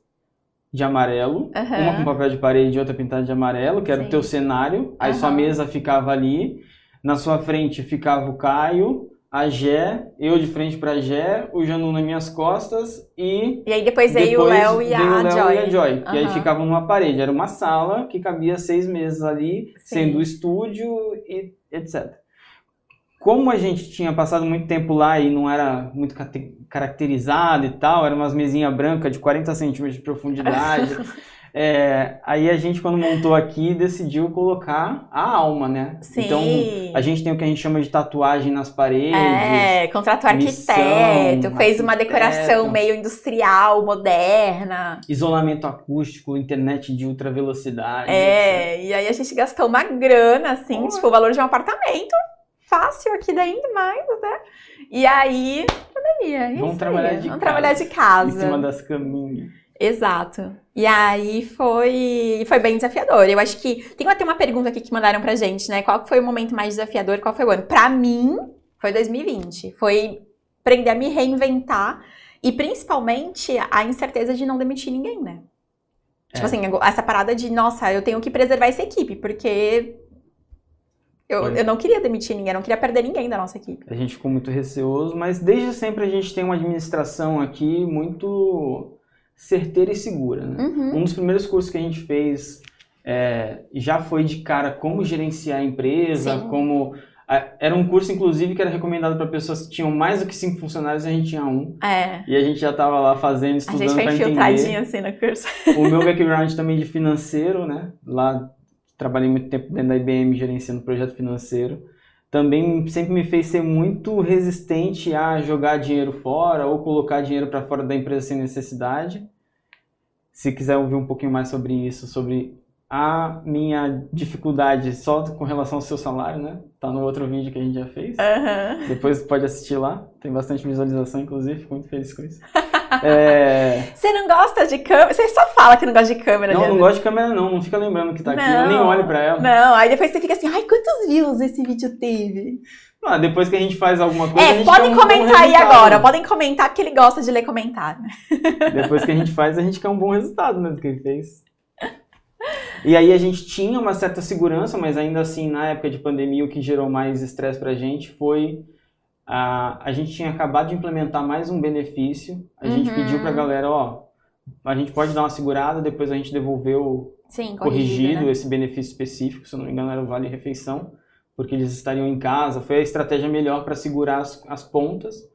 S2: de amarelo, uhum. uma com papel de parede e outra pintada de amarelo, que era Sim. o teu cenário. Aí uhum. sua mesa ficava ali, na sua frente ficava o Caio, a Gé, eu de frente pra Gé, o Janu nas minhas costas e.
S1: E aí depois veio o Léo e, a Joy.
S2: E a Joy. Que aí ficavam numa parede. Era uma sala que cabia seis mesas ali, Sim. sendo o estúdio e etc como a gente tinha passado muito tempo lá e não era muito caracterizado e tal, era umas mesinhas brancas de 40 centímetros de profundidade, <laughs> É, aí a gente, quando montou aqui, decidiu colocar a alma, né?
S1: Sim.
S2: Então, a gente tem o que a gente chama de tatuagem nas paredes.
S1: É, contratou
S2: missão,
S1: arquiteto, fez uma decoração meio industrial, moderna.
S2: Isolamento acústico, internet de ultra velocidade. etc.
S1: É, e aí a gente gastou uma grana, assim, tipo, o valor de um apartamento. Fácil aqui dentro, mais, né? E aí, pandemia. isso
S2: Vamos
S1: aí,
S2: trabalhar de
S1: Vamos
S2: casa.
S1: trabalhar de
S2: Em
S1: casa.
S2: cima das caminhas.
S1: Exato. E aí foi, foi bem desafiador. Eu acho que tem até uma pergunta aqui que mandaram pra gente, né? Qual foi o momento mais desafiador? Qual foi o ano? Pra mim, foi 2020. Foi aprender a me reinventar e principalmente a incerteza de não demitir ninguém, né? Tipo
S2: É.
S1: assim, essa parada de, nossa, eu tenho que preservar essa equipe, porque eu,
S2: Foi.
S1: eu não queria demitir ninguém, eu não queria perder ninguém da nossa equipe.
S2: A gente ficou muito receoso, mas desde sempre a gente tem uma administração aqui muito certeira e segura, né?
S1: Uhum.
S2: Um dos primeiros cursos que a gente fez é, já foi de cara como gerenciar a empresa,
S1: Sim.
S2: como a- era um curso inclusive que era recomendado para pessoas que tinham mais do que cinco funcionários, a gente tinha um
S1: É.
S2: e a gente já estava lá fazendo,
S1: A
S2: estudando
S1: gente foi
S2: para
S1: infiltradinha
S2: entender.
S1: assim no curso.
S2: O meu background também de financeiro, né? Lá trabalhei muito tempo dentro da IBM gerenciando projeto financeiro. Também sempre me fez ser muito resistente a jogar dinheiro fora ou colocar dinheiro para fora da empresa sem necessidade. Se quiser ouvir um pouquinho mais sobre isso, sobre a minha dificuldade só com relação ao seu salário, né? Tá no outro vídeo que a gente já fez.
S1: Aham.
S2: Depois pode assistir lá. Tem bastante visualização, inclusive. Fico muito feliz com isso. <laughs> É...
S1: Você não gosta de câmera? Você só fala que não gosta de câmera,
S2: Não, não
S1: Leandro.
S2: gosto de câmera não, não fica lembrando que tá aqui, eu
S1: Não.
S2: nem olho pra ela.
S1: Não, aí depois você fica assim, ai, quantos views esse vídeo teve?
S2: Ah, depois que a gente faz alguma coisa,
S1: É, podem
S2: um
S1: comentar aí agora, podem comentar porque ele gosta de ler comentário.
S2: Depois que a gente faz, a gente quer um bom resultado, né, do que ele fez. E aí a gente tinha uma certa segurança, mas ainda assim, na época de pandemia, o que gerou mais estresse pra gente foi a, a gente tinha acabado de implementar mais um benefício. A gente
S1: Uhum.
S2: pediu pra galera, ó, a gente pode dar uma segurada, depois a gente devolveu
S1: Sim,
S2: corrigido,
S1: né?
S2: esse benefício específico, se eu não me engano era o Vale Refeição, porque eles estariam em casa. Foi a estratégia melhor para segurar as, as pontas.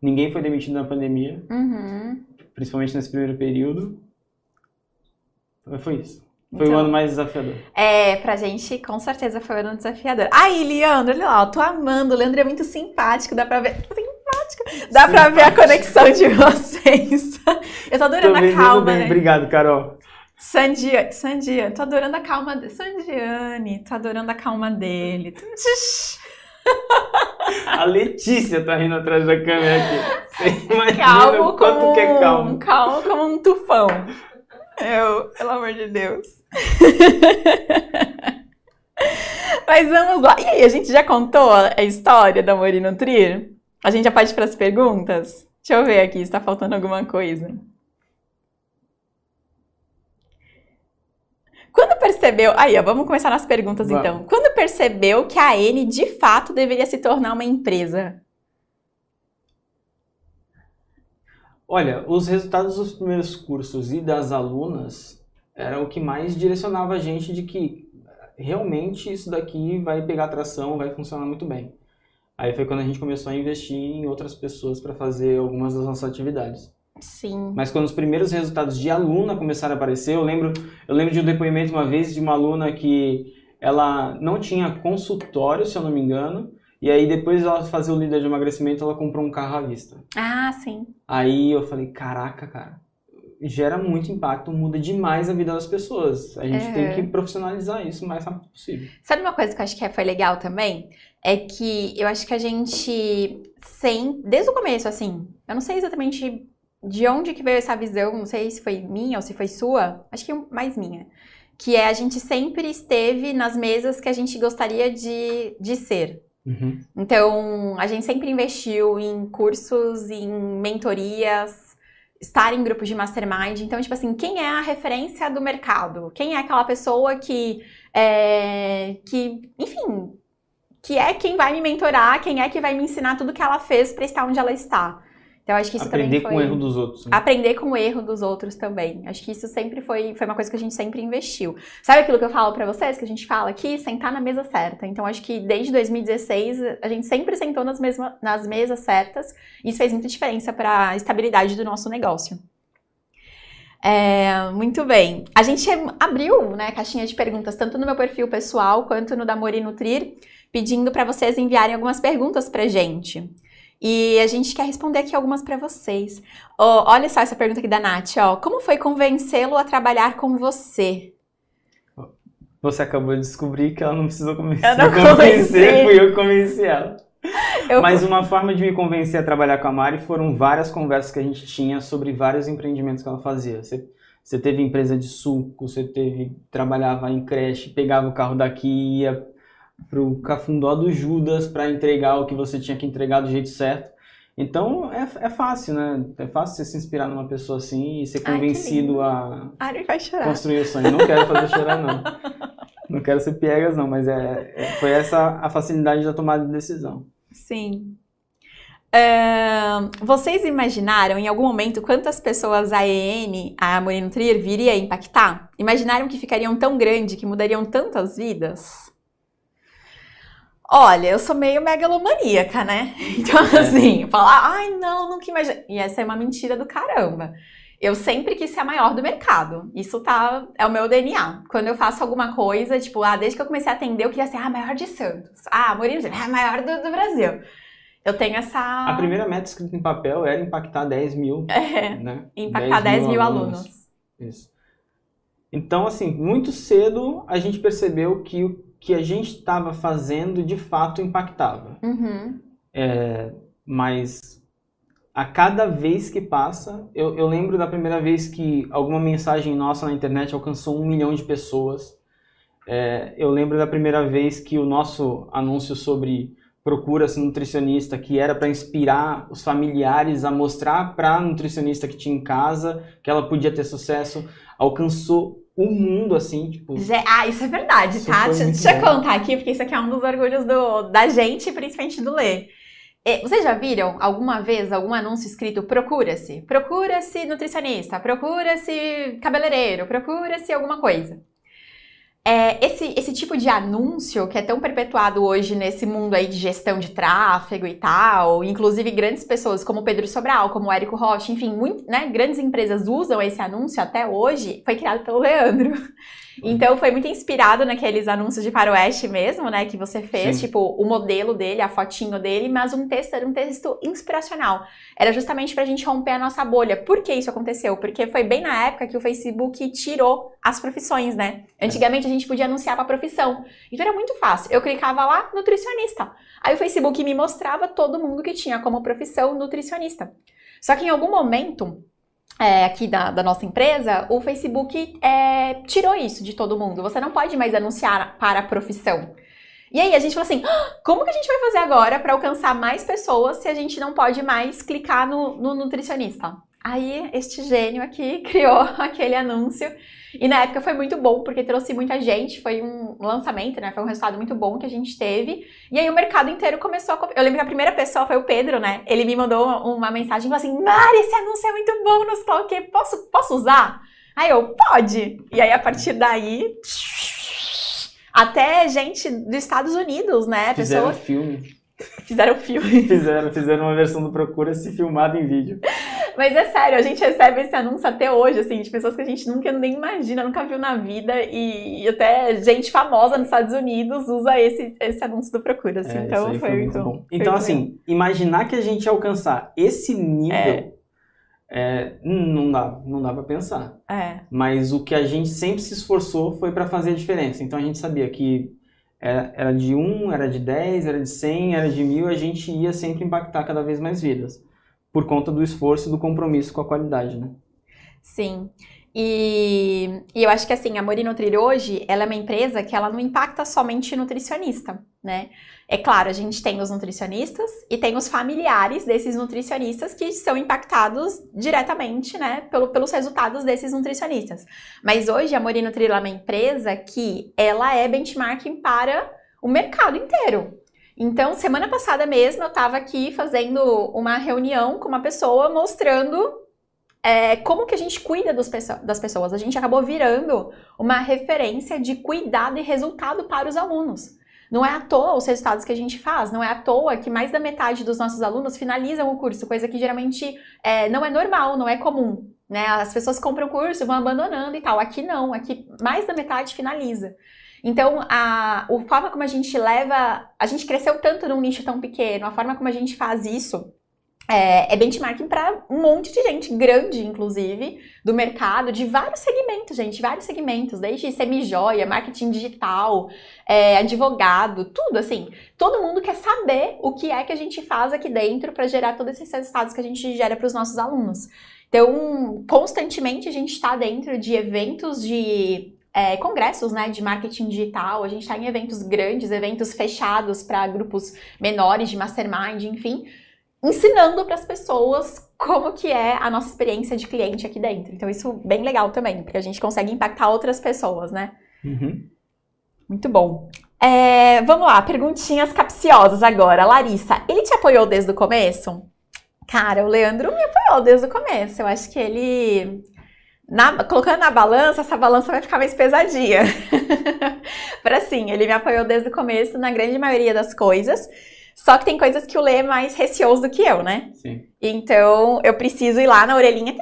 S2: Ninguém foi demitido na pandemia,
S1: Uhum.
S2: principalmente nesse primeiro período. Foi isso. Foi o
S1: Então,
S2: ano mais desafiador.
S1: É, pra gente, com certeza foi um ano desafiador. Aí, Leandro, olha lá, eu tô amando. O Leandro é muito simpático, dá pra ver. Simpático. Dá pra ver a conexão de vocês. <laughs> Eu tô adorando
S2: Tô
S1: a
S2: vendendo
S1: calma,
S2: bem.
S1: né?
S2: Obrigado, Carol.
S1: Sandia, Sandia, tô adorando a calma de Sandiane, tô adorando a calma dele.
S2: A Letícia tá rindo atrás da câmera aqui. Você
S1: Calmo
S2: o quanto
S1: como
S2: que é calmo.
S1: calmo como um tufão. Eu, pelo amor de Deus. <laughs> Mas vamos lá. E aí, a gente já contou a história da Amor e Nutrir? A gente já pode ir para as perguntas? Deixa eu ver aqui se tá faltando alguma coisa. Quando percebeu. Aí, ó, vamos começar nas perguntas
S2: Vamos.
S1: então. Quando percebeu que a N de fato deveria se tornar uma empresa?
S2: Olha, os resultados dos primeiros cursos e das alunas era o que mais direcionava a gente de que realmente isso daqui vai pegar atração, vai funcionar muito bem. Aí foi quando a gente começou a investir em outras pessoas para fazer algumas das nossas atividades.
S1: Sim.
S2: Mas quando os primeiros resultados de aluna começaram a aparecer, eu lembro, eu lembro de um depoimento uma vez de uma aluna que ela não tinha consultório, se eu não me engano, e aí depois ela fazer o líder de emagrecimento, ela comprou um carro à vista.
S1: Ah, sim.
S2: Aí eu falei, caraca, cara, gera muito impacto, muda demais a vida das pessoas. A gente
S1: É.
S2: tem que profissionalizar isso o mais rápido possível.
S1: Sabe uma coisa que eu acho que foi legal também? É que eu acho que a gente, sem, desde o começo, assim, eu não sei exatamente de onde que veio essa visão, não sei se foi minha ou se foi sua, acho que mais minha. Que é a gente sempre esteve nas mesas que a gente gostaria de, de ser.
S2: Uhum.
S1: Então, a gente sempre investiu em cursos, em mentorias, estar em grupos de mastermind. Então, tipo assim, quem é a referência do mercado? Quem é aquela pessoa que, é, que enfim, que é quem vai me mentorar, quem é que vai me ensinar tudo que ela fez para estar onde ela está? Então, acho que isso
S2: Aprender
S1: também foi...
S2: com o erro dos outros. né?
S1: Aprender com o erro dos outros também. Acho que isso sempre foi, foi uma coisa que a gente sempre investiu. Sabe aquilo que eu falo pra vocês, que a gente fala aqui? Sentar na mesa certa. Então, acho que desde 2016, a gente sempre sentou nas, mesma, nas mesas certas. Isso fez muita diferença para a estabilidade do nosso negócio. É, muito bem. A gente abriu né, caixinha de perguntas, tanto no meu perfil pessoal quanto no da Mori Nutrir, pedindo para vocês enviarem algumas perguntas para gente. E a gente quer responder aqui algumas para vocês. Oh, olha só essa pergunta aqui da Nath. Ó. Como foi convencê-lo a trabalhar com você?
S2: Você acabou de descobrir que ela não precisou convencer. Eu <laughs> não convencer, fui eu que convenci ela. <laughs> Eu... Mas uma forma de me convencer a trabalhar com a Mari foram várias conversas que a gente tinha sobre vários empreendimentos que ela fazia. Você, você teve empresa de suco, você teve trabalhava em creche, pegava o carro daqui e ia pro cafundó do Judas para entregar o que você tinha que entregar do jeito certo. Então é, é fácil, né? É fácil você se inspirar numa pessoa assim e ser convencido
S1: Ai, a Ai, vai chorar.
S2: construir o sonho. Não quero fazer chorar, não. Não quero ser piegas, não, mas é, é foi essa a facilidade da tomada de decisão.
S1: Sim. Uh, vocês imaginaram em algum momento quantas pessoas a EN, a Moreno Trier, viria impactar? Imaginaram que ficariam tão grande, que mudariam tantas vidas? Olha, eu sou meio megalomaníaca, né? <laughs> Então, é. assim, falar, ai, não, nunca imaginei. E essa é uma mentira do caramba. Eu sempre quis ser a maior do mercado. Isso tá, é o meu DNA. Quando eu faço alguma coisa, tipo, ah, desde que eu comecei a atender, eu queria ser a maior de Santos. Ah, Murilo, é a maior do, do, Brasil. Eu tenho essa.
S2: A primeira meta escrita em papel era impactar 10 mil. <laughs>
S1: É, né? Impactar 10 mil, 10 mil alunos. alunos.
S2: Isso. Então, assim, muito cedo a gente percebeu que o que a gente estava fazendo de fato impactava.
S1: Uhum.
S2: É, mas a cada vez que passa, eu, eu, lembro da primeira vez que alguma mensagem nossa na internet alcançou um milhão de pessoas. É, eu lembro da primeira vez que o nosso anúncio sobre procura-se nutricionista, que era para inspirar os familiares a mostrar para a nutricionista que tinha em casa que ela podia ter sucesso, alcançou o mundo, assim, tipo.
S1: Ah, isso é verdade, isso tá? Deixa eu contar aqui, porque isso aqui é um dos orgulhos do, da gente, principalmente do Lê. Vocês já viram alguma vez algum anúncio escrito procura-se? Procura-se nutricionista, procura-se cabeleireiro, procura-se alguma coisa. É, esse, esse tipo de anúncio que é tão perpetuado hoje nesse mundo aí de gestão de tráfego e tal, inclusive grandes pessoas como Pedro Sobral, como Érico Rocha, enfim, muito, né, grandes empresas usam esse anúncio até hoje, foi criado pelo Leandro. Então foi muito inspirado naqueles anúncios de faroeste mesmo, né, que você fez, Sim. tipo, o modelo dele, a fotinho dele, mas um texto era um texto inspiracional. Era justamente pra gente romper a nossa bolha. Por que isso aconteceu? Porque foi bem na época que o Facebook tirou as profissões, né? Antigamente a gente podia anunciar pra profissão. Então era muito fácil. Eu clicava lá, nutricionista. Aí o Facebook me mostrava todo mundo que tinha como profissão nutricionista. Só que em algum momento é, aqui da, da, nossa empresa, o Facebook é, tirou isso de todo mundo. Você não pode mais anunciar para a profissão. E aí a gente falou assim: ah, como que a gente vai fazer agora para alcançar mais pessoas se a gente não pode mais clicar no, no nutricionista? Aí este gênio aqui <laughs> criou aquele anúncio e na época foi muito bom, porque trouxe muita gente, foi um lançamento, né? Foi um resultado muito bom que a gente teve. E aí o mercado inteiro começou a. Eu lembro que a primeira pessoa foi o Pedro, né? Ele me mandou uma mensagem e falou assim: Mari, esse anúncio é muito bom, não sei o quê, posso, posso usar? Aí eu, pode! E aí a partir daí. Até gente dos Estados Unidos, né?
S2: Fizeram Pessoa... filme.
S1: Fizeram filme. <laughs>
S2: fizeram, fizeram uma versão do Procura-se filmado em vídeo.
S1: Mas é sério, a gente recebe esse anúncio até hoje, assim, de pessoas que a gente nunca nem imagina, nunca viu na vida. E, e até gente famosa nos Estados Unidos usa esse, esse anúncio do Procura. Assim, é, então foi, foi, muito bom.
S2: Então, assim, imaginar que a gente alcançar esse nível. É. É, não dá, não dá para pensar.
S1: É.
S2: Mas o que a gente sempre se esforçou foi para fazer a diferença. Então a gente sabia que era, era de 1, era de 10, era de 100, era de mil, a gente ia sempre impactar cada vez mais vidas, por conta do esforço e do compromisso com a qualidade, né?
S1: Sim. E, e, eu acho que assim, a Morinutrir hoje, ela é uma empresa que ela não impacta somente nutricionista, né? É claro, a gente tem os nutricionistas e tem os familiares desses nutricionistas que são impactados diretamente, né, pelo, pelos resultados desses nutricionistas. Mas hoje a Morinutrir é uma empresa que ela é benchmarking para o mercado inteiro. Então, semana passada mesmo, eu estava aqui fazendo uma reunião com uma pessoa mostrando é, como que a gente cuida dos, das pessoas. A gente acabou virando uma referência de cuidado e resultado para os alunos. Não é à toa os resultados que a gente faz, não é à toa que mais da metade dos nossos alunos finalizam o curso, coisa que geralmente é, não é normal, não é comum. né? As pessoas compram o curso, vão abandonando e tal. Aqui não, aqui mais da metade finaliza. Então, a, a forma como a gente leva. A gente cresceu tanto num nicho tão pequeno, a forma como a gente faz isso é, é benchmarking para um monte de gente, grande inclusive, do mercado, de vários segmentos, gente, vários segmentos, desde semi-joia, marketing digital, é, advogado, tudo assim. Todo mundo quer saber o que é que a gente faz aqui dentro para gerar todos esses resultados que a gente gera para os nossos alunos. Então, constantemente a gente está dentro de eventos de é, congressos né, de marketing digital, a gente está em eventos grandes, eventos fechados para grupos menores de mastermind, enfim ensinando para as pessoas como que é a nossa experiência de cliente aqui dentro. Então isso é bem legal também, porque a gente consegue impactar outras pessoas, né?
S2: Uhum.
S1: Muito bom. É, vamos lá, perguntinhas capciosas agora. Larissa, ele te apoiou desde o começo? Cara, o Leandro me apoiou desde o começo. Eu acho que ele. Na, colocando na balança, essa balança vai ficar mais pesadinha. Para sim, ele me apoiou desde o começo na grande maioria das coisas. Só que tem coisas que o Lê é mais receoso do que eu, né?
S2: Sim.
S1: Então, eu preciso ir lá na orelhinha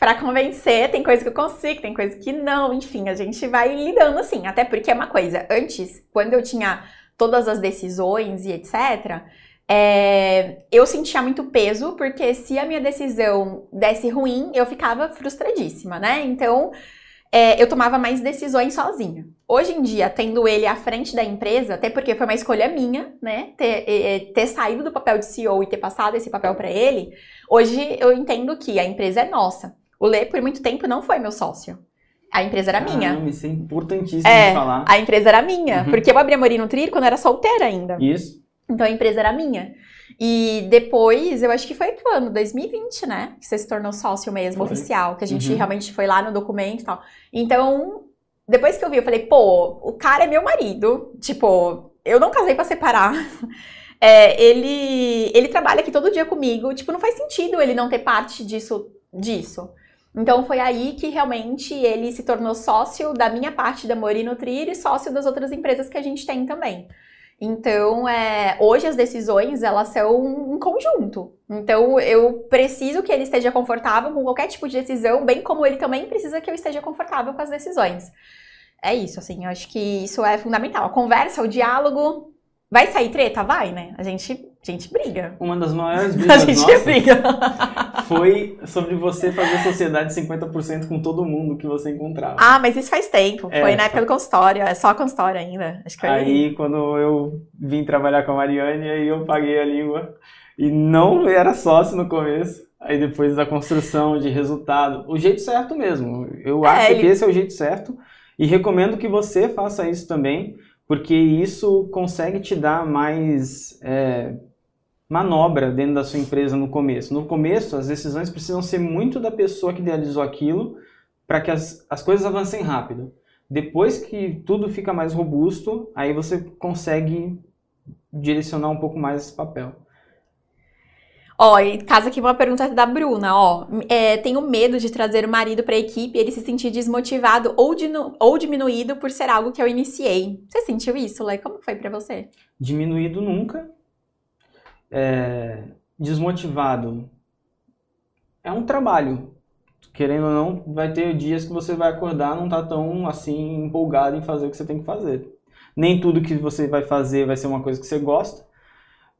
S1: para convencer. Tem coisa que eu consigo, tem coisa que não. Enfim, a gente vai lidando assim. Até porque é uma coisa. Antes, quando eu tinha todas as decisões e etc., é, eu sentia muito peso, porque se a minha decisão desse ruim, eu ficava frustradíssima, né? Então, é, eu tomava mais decisões sozinha. Hoje em dia, tendo ele à frente da empresa, até porque foi uma escolha minha, né, ter, ter saído do papel de CEO e ter passado esse papel para ele, hoje eu entendo que a empresa é nossa. O Lê, por muito tempo, não foi meu sócio. A empresa era minha.
S2: Isso é importantíssimo
S1: é,
S2: de falar.
S1: A empresa era minha, uhum. porque eu abri a Morino Trir quando eu era solteira ainda.
S2: Isso.
S1: Então a empresa era minha. E depois, eu acho que foi que ano? 2020, né? Que você se tornou sócio mesmo, foi. oficial. Que a gente uhum. realmente foi lá no documento e tal. Então, depois que eu vi, eu falei, pô, o cara é meu marido. Tipo, eu não casei para separar. <laughs> É, ele, ele trabalha aqui todo dia comigo. Tipo, não faz sentido ele não ter parte disso. disso. Então foi aí que realmente ele se tornou sócio da minha parte da Mori Nutrir e sócio das outras empresas que a gente tem também. Então, é, hoje as decisões, elas são um conjunto. Então, eu preciso que ele esteja confortável com qualquer tipo de decisão, bem como ele também precisa que eu esteja confortável com as decisões. É isso, assim, eu acho que isso é fundamental. A conversa, o diálogo, vai sair treta? Vai, né? A gente a gente briga.
S2: Uma das maiores <laughs> brigas
S1: a gente nossas briga. <laughs>
S2: foi sobre você fazer sociedade 50% com todo mundo que você encontrava.
S1: Ah, mas isso faz tempo. É, foi na época do consultório. É só consultório ainda. Acho que
S2: aí, quando eu vim trabalhar com a Mariane, aí eu paguei a língua. E não era sócio no começo. Aí depois da construção de resultado. O jeito certo mesmo. Eu é, acho ele... que esse é o jeito certo. E recomendo que você faça isso também, porque isso consegue te dar mais... É, manobra dentro da sua empresa no começo. No começo, as decisões precisam ser muito da pessoa que idealizou aquilo para que as, as coisas avancem rápido. Depois que tudo fica mais robusto, aí você consegue direcionar um pouco mais esse papel.
S1: Ó, e casa aqui uma pergunta da Bruna, ó. É, tenho medo de trazer o marido para a equipe e ele se sentir desmotivado ou, dinu, ou diminuído por ser algo que eu iniciei. Você sentiu isso, Lê? Como foi para você?
S2: Diminuído nunca, é, desmotivado, é um trabalho. Querendo ou não, vai ter dias que você vai acordar não tá tão assim empolgado em fazer o que você tem que fazer. Nem tudo que você vai fazer vai ser uma coisa que você gosta,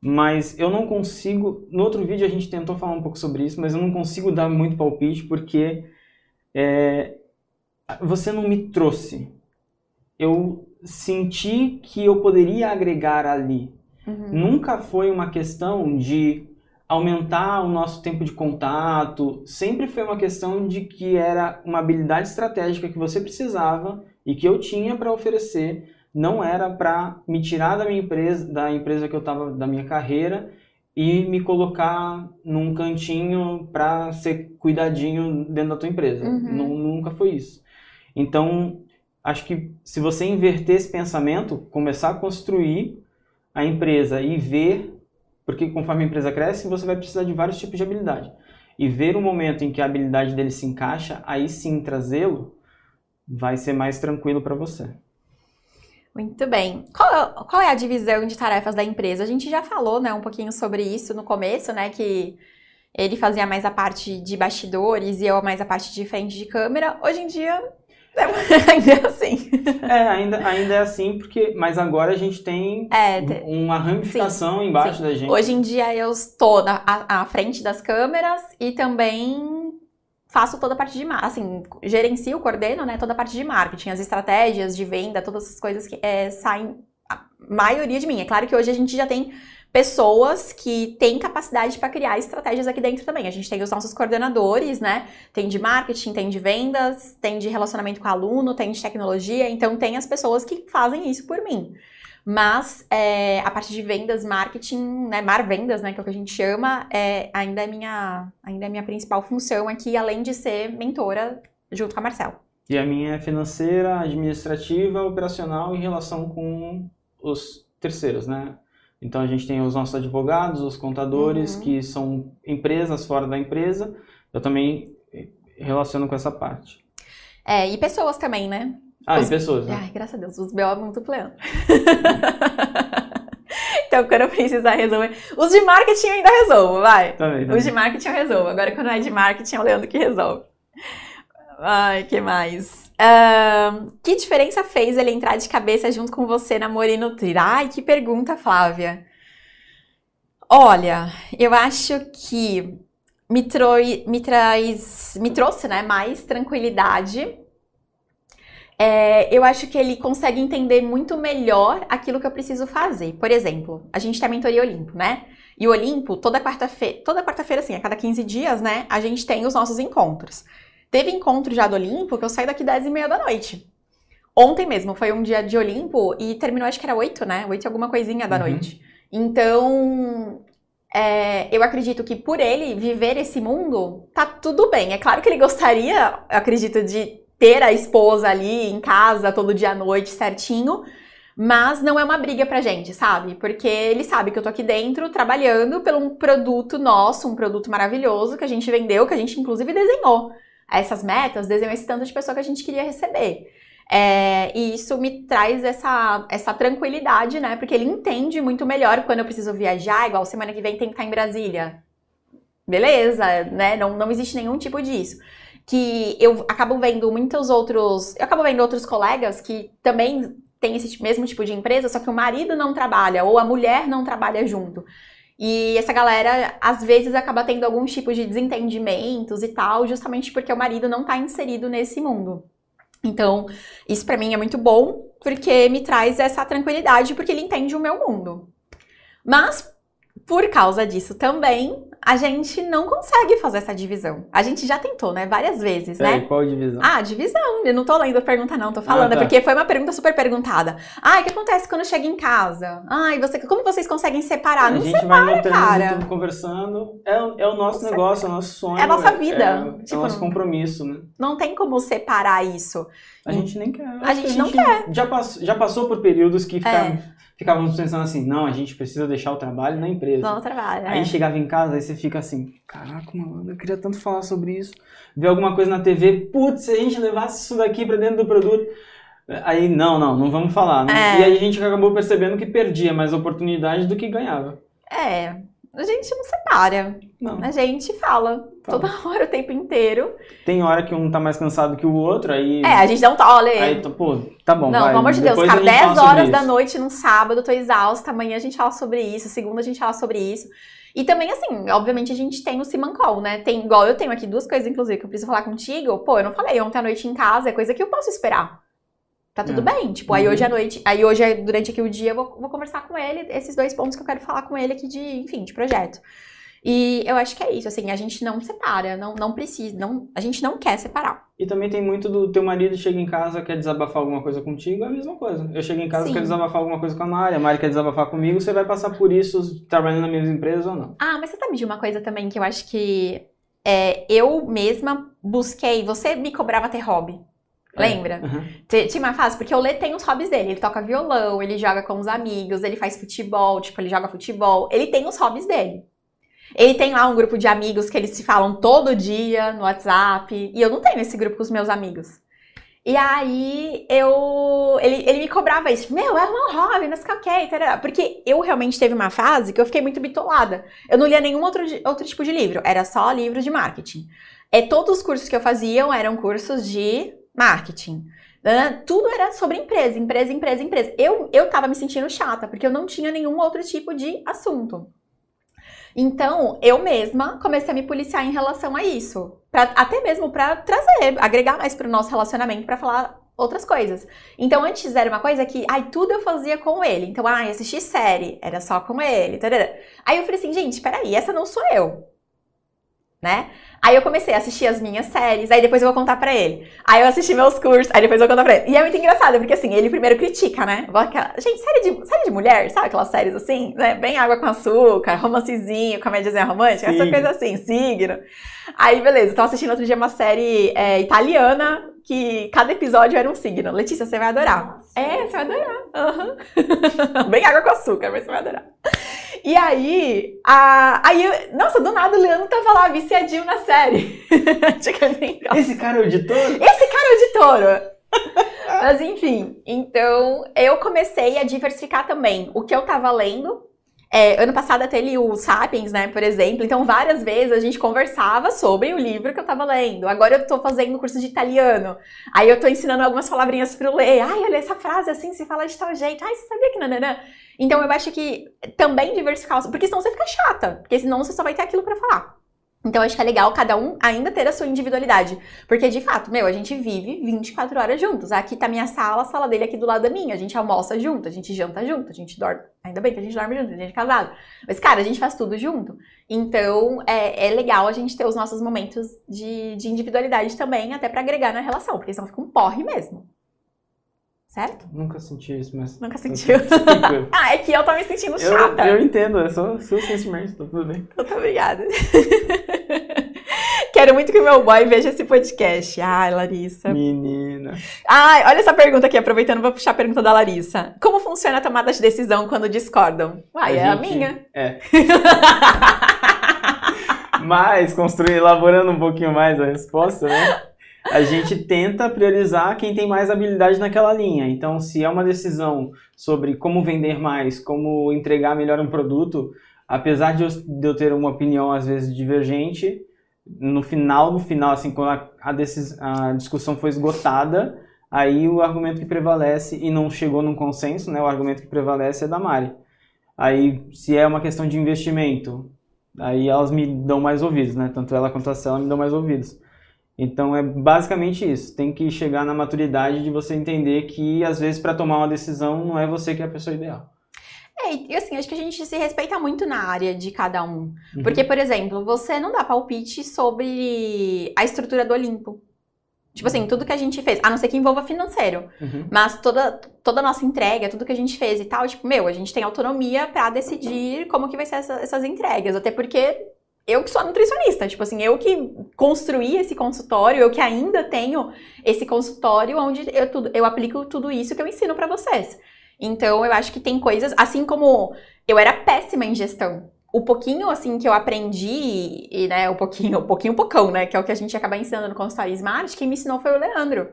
S2: mas eu não consigo. No outro vídeo a gente tentou falar um pouco sobre isso, mas eu não consigo dar muito palpite porque é, você não me trouxe. Eu senti que eu poderia agregar ali. Uhum. Nunca foi uma questão de aumentar o nosso tempo de contato, sempre foi uma questão de que era uma habilidade estratégica que você precisava e que eu tinha para oferecer, não era para me tirar da minha empresa, da empresa que eu estava, da minha carreira e me colocar num cantinho para ser cuidadinho dentro da tua empresa. Uhum. Nunca foi isso. Então, acho que se você inverter esse pensamento, começar a construir a empresa e ver, porque conforme a empresa cresce, você vai precisar de vários tipos de habilidade. E ver o momento em que a habilidade dele se encaixa, aí sim trazê-lo, vai ser mais tranquilo para você.
S1: Muito bem. Qual, qual, é a divisão de tarefas da empresa? A gente já falou, né, um pouquinho sobre isso no começo, né, que Ele fazia mais a parte de bastidores e eu mais a parte de frente de câmera. Hoje em dia, ainda é assim.
S2: É, ainda, ainda é assim, porque, mas agora a gente tem é, uma ramificação sim, embaixo sim. da gente.
S1: Hoje em dia eu estou na, à, à frente das câmeras e também faço toda a parte de marketing, assim, gerencio, coordeno, né, toda a parte de marketing, as estratégias de venda, todas essas coisas que é, saem a maioria de mim. É claro que hoje a gente já tem pessoas que têm capacidade para criar estratégias aqui dentro também. A gente tem os nossos coordenadores, né? Tem de marketing, tem de vendas, tem de relacionamento com aluno, tem de tecnologia, então tem as pessoas que fazem isso por mim. Mas é, a parte de vendas, marketing, né, mar vendas, né, que é o que a gente chama, é, ainda, é minha, ainda é minha principal função aqui, além de ser mentora junto com a Marcel.
S2: E a minha é financeira, administrativa, operacional em relação com os terceiros, né? Então a gente tem os nossos advogados, os contadores, uhum. que são empresas fora da empresa. Eu também relaciono com essa parte.
S1: É, e pessoas também, né?
S2: Ah, os... e pessoas.
S1: Né? Ai, graças a Deus, os BO pleno. <laughs> então, quando eu precisar resolver. Os de marketing eu ainda resolvo, vai.
S2: Também, também.
S1: Os de marketing eu resolvo. Agora, quando é de marketing, é o Leandro que resolve. Ai, que mais? Uh, que diferença fez ele entrar de cabeça junto com você na Moreno Nutrir? Ai, que pergunta, Flávia. Olha, eu acho que me, troi, me traz, me trouxe, né, mais tranquilidade. É, eu acho que ele consegue entender muito melhor aquilo que eu preciso fazer. Por exemplo, a gente tem a mentoria Olimpo, né? E o Olimpo, toda quarta-feira, toda quarta-feira, assim, a cada 15 dias, né, a gente tem os nossos encontros. Teve encontro já do Olimpo que eu saí daqui 10 e meia da noite. Ontem mesmo foi um dia de Olimpo e terminou, acho que era 8, né? 8 e alguma coisinha da uhum. noite. Então, é, eu acredito que por ele viver esse mundo, tá tudo bem. É claro que ele gostaria, eu acredito, de ter a esposa ali em casa todo dia à noite certinho, mas não é uma briga pra gente, sabe? Porque ele sabe que eu tô aqui dentro trabalhando pelo um produto nosso, um produto maravilhoso que a gente vendeu, que a gente inclusive desenhou essas metas, desenhou esse tanto de pessoa que a gente queria receber. É, e isso me traz essa, essa tranquilidade, né? Porque ele entende muito melhor quando eu preciso viajar, igual semana que vem tem que estar em Brasília. Beleza, né? Não, não existe nenhum tipo disso. Que eu acabo vendo muitos outros. Eu acabo vendo outros colegas que também têm esse mesmo tipo de empresa, só que o marido não trabalha, ou a mulher não trabalha junto. E essa galera, às vezes, acaba tendo alguns tipos de desentendimentos e tal, justamente porque o marido não está inserido nesse mundo. Então, isso para mim é muito bom, porque me traz essa tranquilidade, porque ele entende o meu mundo. Mas, por causa disso também, a gente não consegue fazer essa divisão. A gente já tentou, né? Várias vezes, né?
S2: qual divisão?
S1: Ah, divisão. Eu não tô lendo a pergunta, não, tô falando. Ah, tá. É porque foi uma pergunta super perguntada. Ah, o que acontece quando chega em casa? Ai, você, como vocês conseguem separar?
S2: A
S1: não
S2: gente
S1: separa,
S2: vai no
S1: cara.
S2: conversando. É, é o nosso negócio, é o nosso sonho.
S1: É a nossa vida.
S2: É, é, tipo, é o nosso compromisso, né?
S1: Não tem como separar isso.
S2: A gente nem quer.
S1: A gente, a gente não quer.
S2: Já passou, já passou por períodos que ficaram é ficávamos pensando assim, não, a gente precisa deixar o trabalho na empresa.
S1: Não, trabalho.
S2: Aí é. chegava em casa, aí você fica assim, caraca, mano, eu queria tanto falar sobre isso. Ver alguma coisa na TV, putz, se a gente levasse isso daqui para dentro do produto. Aí, não, não, não vamos falar. Né? É. E aí a gente acabou percebendo que perdia mais oportunidade do que ganhava.
S1: É, a gente não separa. Não. A gente fala, fala, toda <laughs> hora, o tempo inteiro.
S2: Tem hora que um tá mais cansado que o outro, aí.
S1: É, a gente dá um toque.
S2: Aí, pô, tá bom.
S1: Não,
S2: vai.
S1: pelo amor de Deus, cara, 10 horas da noite num sábado, eu tô exausta. Amanhã a gente fala sobre isso, segunda a gente fala sobre isso. E também, assim, obviamente a gente tem o Simancol, né? Tem, igual eu tenho aqui duas coisas, inclusive, que eu preciso falar contigo. Pô, eu não falei ontem à noite em casa, é coisa que eu posso esperar. Tá tudo é. bem. Tipo, aí hoje à uhum. noite, aí hoje, durante aqui o dia, eu vou, vou conversar com ele, esses dois pontos que eu quero falar com ele aqui de, enfim, de projeto. E eu acho que é isso, assim, a gente não separa, não, não precisa, não, a gente não quer separar.
S2: E também tem muito do teu marido chega em casa, quer desabafar alguma coisa contigo, é a mesma coisa. Eu chego em casa, Sim. quero desabafar alguma coisa com a Mari, a Mari quer desabafar comigo, você vai passar por isso trabalhando na mesma empresa ou não?
S1: Ah, mas você sabe de uma coisa também que eu acho que é, eu mesma busquei, você me cobrava ter hobby. É. Lembra? Uhum. Tinha uma fase, porque o Lê tem os hobbies dele. Ele toca violão, ele joga com os amigos, ele faz futebol, tipo, ele joga futebol. Ele tem os hobbies dele. Ele tem lá um grupo de amigos que eles se falam todo dia no WhatsApp. E eu não tenho esse grupo com os meus amigos. E aí eu. Ele, ele me cobrava isso, meu, é um hobby, não sei o que, porque eu realmente teve uma fase que eu fiquei muito bitolada. Eu não lia nenhum outro, outro tipo de livro, era só livro de marketing. É, todos os cursos que eu fazia eram cursos de marketing. Tudo era sobre empresa, empresa, empresa, empresa. Eu, eu tava me sentindo chata, porque eu não tinha nenhum outro tipo de assunto. Então, eu mesma comecei a me policiar em relação a isso. Pra, até mesmo para trazer, agregar mais pro nosso relacionamento, para falar outras coisas. Então, antes era uma coisa que, ai, tudo eu fazia com ele. Então, ai, assistir série, era só com ele. Tarará. Aí eu falei assim, gente, peraí, essa não sou eu. Né? Aí eu comecei a assistir as minhas séries, aí depois eu vou contar pra ele. Aí eu assisti meus cursos, aí depois eu vou contar pra ele. E é muito engraçado, porque assim, ele primeiro critica, né? Gente, série de, série de mulher, sabe aquelas séries assim, né? Bem água com açúcar, romancezinho, comédiazinha romântica, Sim. essa coisa assim, signo. Aí, beleza, eu tava assistindo outro dia uma série é, italiana, que cada episódio era um signo. Letícia, você vai adorar. Nossa. É, você vai adorar. Uhum. <laughs> Bem água com açúcar, mas você vai adorar. E aí, a, aí, nossa, do nada o Leandro tava lá viciadinho na série. <laughs>
S2: Esse cara é o editor?
S1: Esse cara é o editor. Mas enfim, então eu comecei a diversificar também o que eu tava lendo é, ano passado até li o Sapiens, né, por exemplo. Então, várias vezes a gente conversava sobre o livro que eu tava lendo. Agora eu tô fazendo curso de italiano. Aí eu tô ensinando algumas palavrinhas pro ler. Ai, olha, essa frase assim se fala de tal jeito. Ai, você sabia que nananã? Então, eu acho que também diversificar, porque senão você fica chata. Porque senão você só vai ter aquilo para falar. Então, acho que é legal cada um ainda ter a sua individualidade. Porque, de fato, meu, a gente vive 24 horas juntos. Aqui tá minha sala, a sala dele aqui do lado da minha. A gente almoça junto, a gente janta junto, a gente dorme. Ainda bem que a gente dorme junto, a gente é casado. Mas, cara, a gente faz tudo junto. Então, é, é legal a gente ter os nossos momentos de, de individualidade também, até para agregar na relação. Porque senão fica um porre mesmo. Certo?
S2: Nunca senti isso, mas.
S1: Nunca sentiu? <laughs> ah, é que eu tô me sentindo chata.
S2: Eu, eu entendo, é só seu sentimento, tá tudo bem.
S1: Muito obrigada. <laughs> Quero muito que o meu boy veja esse podcast. Ai, Larissa.
S2: Menina.
S1: Ai, olha essa pergunta aqui, aproveitando, vou puxar a pergunta da Larissa. Como funciona a tomada de decisão quando discordam? Uai, a é gente, a minha.
S2: É. <laughs> Mas, construir, elaborando um pouquinho mais a resposta, né? A gente tenta priorizar quem tem mais habilidade naquela linha. Então, se é uma decisão sobre como vender mais, como entregar melhor um produto, apesar de eu, ter uma opinião às vezes divergente, no final, no final, assim, quando a, a, decis, a discussão foi esgotada, aí o argumento que prevalece e não chegou num consenso, né? O argumento que prevalece é da Mari. Aí, se é uma questão de investimento, aí elas me dão mais ouvidos, né? Tanto ela quanto a Cela me dão mais ouvidos. Então é basicamente isso. Tem que chegar na maturidade de você entender que às vezes para tomar uma decisão não é você que é a pessoa ideal.
S1: É, e assim, acho que a gente se respeita muito na área de cada um. Uhum. Porque, por exemplo, você não dá palpite sobre a estrutura do Olimpo. Tipo assim, tudo que a gente fez, a não ser que envolva financeiro. Uhum. Mas toda, toda a nossa entrega, tudo que a gente fez e tal, tipo, meu, a gente tem autonomia para decidir como que vai ser essa, essas entregas. Até porque eu que sou nutricionista, tipo assim, eu que construí esse consultório, eu que ainda tenho esse consultório onde eu, tudo, eu aplico tudo isso que eu ensino para vocês. Então, eu acho que tem coisas, assim como eu era péssima em gestão. O pouquinho, assim, que eu aprendi, e, né, o pouquinho, o pouquinho, pocão, né, que é o que a gente acaba ensinando no consultório Smart, quem me ensinou foi o Leandro.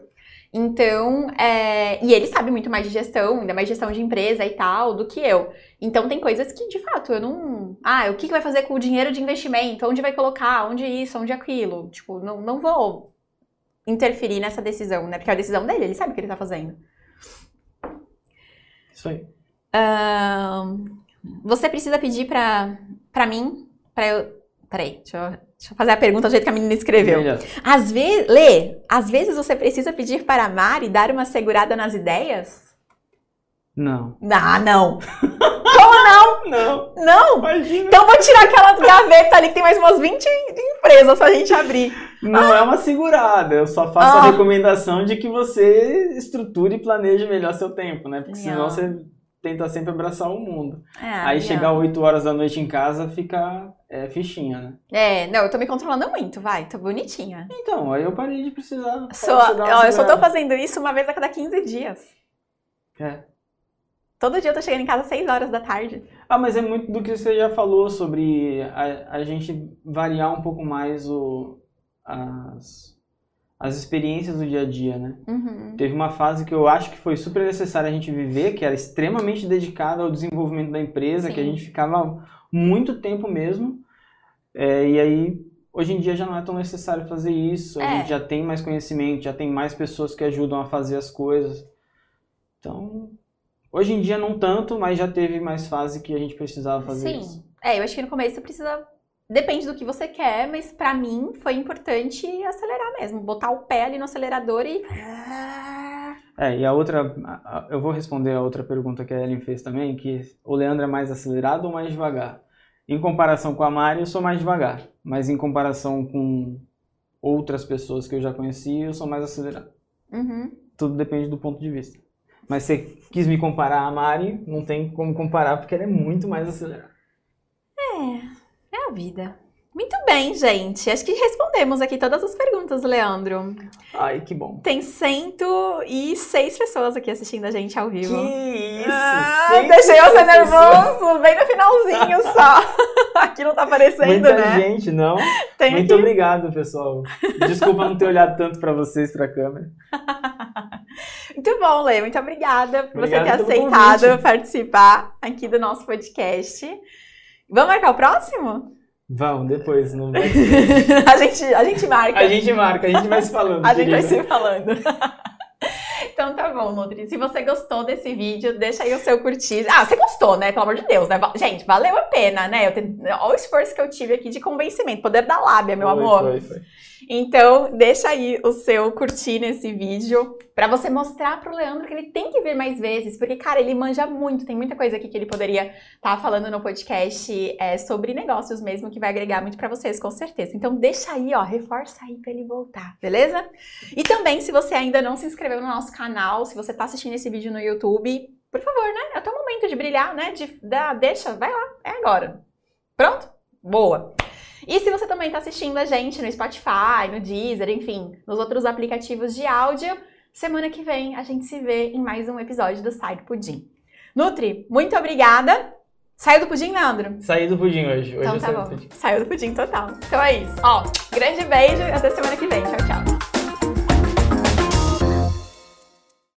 S1: Então, é, e ele sabe muito mais de gestão, ainda mais gestão de empresa e tal, do que eu. Então, tem coisas que, de fato, eu não. Ah, o que, que vai fazer com o dinheiro de investimento? Onde vai colocar? Onde isso? Onde aquilo? Tipo, não, não vou interferir nessa decisão, né? Porque é a decisão dele, ele sabe o que ele tá fazendo.
S2: Isso aí.
S1: Uh, você precisa pedir pra, pra mim, pra eu. Peraí, deixa eu Deixa eu fazer a pergunta do jeito que a menina escreveu. Às vezes, Lê, às vezes você precisa pedir para a Mari dar uma segurada nas ideias?
S2: Não.
S1: Ah, não. Como não? <laughs>
S2: Não.
S1: Não?
S2: Imagina.
S1: Então vou tirar aquela gaveta ali que tem mais umas 20 empresas pra gente abrir.
S2: Não ah. é uma segurada, eu só faço ah. a recomendação de que você estruture e planeje melhor seu tempo, né? Porque senão você tenta sempre abraçar o mundo. É, Aí chegar 8 horas da noite em casa fica é, fichinha, né?
S1: É, não, eu tô me controlando muito, vai, tô bonitinha.
S2: Então, aí eu parei de precisar.
S1: Só, ó, eu só tô fazendo isso uma vez a cada 15 dias.
S2: É.
S1: Todo dia eu tô chegando em casa às 6 horas da tarde.
S2: Ah, mas é muito do que você já falou sobre a, a gente variar um pouco mais o, as, as experiências do dia a dia, né? Uhum. Teve uma fase que eu acho que foi super necessária a gente viver, que era extremamente dedicada ao desenvolvimento da empresa, Sim. que a gente ficava muito tempo mesmo. É, e aí, hoje em dia já não é tão necessário fazer isso, é. a gente já tem mais conhecimento, já tem mais pessoas que ajudam a fazer as coisas. Então, hoje em dia não tanto, mas já teve mais fase que a gente precisava fazer
S1: Sim.
S2: isso.
S1: Sim. É, eu acho que no começo você precisa Depende do que você quer, mas para mim foi importante acelerar mesmo, botar o pé ali no acelerador e.
S2: É, e a outra, eu vou responder a outra pergunta que a Ellen fez também, que o Leandro é mais acelerado ou mais devagar? Em comparação com a Mari, eu sou mais devagar, mas em comparação com outras pessoas que eu já conheci, eu sou mais acelerado. Uhum. Tudo depende do ponto de vista. Mas você quis me comparar a Mari, não tem como comparar porque ela é muito mais acelerada.
S1: É, é a vida. Muito bem, gente. Acho que respondemos aqui todas as perguntas, Leandro.
S2: Ai, que bom.
S1: Tem 106 pessoas aqui assistindo a gente ao vivo.
S2: Que isso!
S1: Ah, deixei você nervoso, bem no finalzinho <laughs> só. aqui não tá aparecendo,
S2: Muita
S1: né?
S2: gente, não. Tem Muito obrigado, pessoal. Desculpa não ter olhado tanto para vocês, pra câmera. <laughs>
S1: Muito bom, Lê. Muito obrigada por Obrigado você ter aceitado convite. participar aqui do nosso podcast. Vamos marcar o próximo?
S2: Vamos, depois. Não vai <laughs>
S1: a, gente, a gente marca.
S2: A gente marca, a gente vai se falando. <laughs>
S1: a gente vai se falando. <laughs> Então tá bom, Nutri. Se você gostou desse vídeo, deixa aí o seu curtir. Ah, você gostou, né? Pelo amor de Deus, né? Gente, valeu a pena, né? Eu te... Olha o esforço que eu tive aqui de convencimento. Poder da lábia, meu
S2: foi,
S1: amor.
S2: Foi, foi.
S1: Então, deixa aí o seu curtir nesse vídeo para você mostrar pro Leandro que ele tem que vir mais vezes, porque, cara, ele manja muito, tem muita coisa aqui que ele poderia estar tá falando no podcast é, sobre negócios mesmo, que vai agregar muito para vocês, com certeza. Então, deixa aí, ó, reforça aí para ele voltar, beleza? E também, se você ainda não se inscreveu no nosso canal, se você tá assistindo esse vídeo no YouTube, por favor, né? É o teu momento de brilhar, né? De, da, deixa, vai lá, é agora. Pronto? Boa! E se você também está assistindo a gente no Spotify, no Deezer, enfim, nos outros aplicativos de áudio, semana que vem a gente se vê em mais um episódio do Sai do Pudim. Nutri, muito obrigada. Saiu do pudim, Leandro?
S2: Saí do pudim hoje. hoje
S1: então tá bom. Saiu do pudim total. Então é isso. Ó, grande beijo e até semana que vem. Tchau, tchau.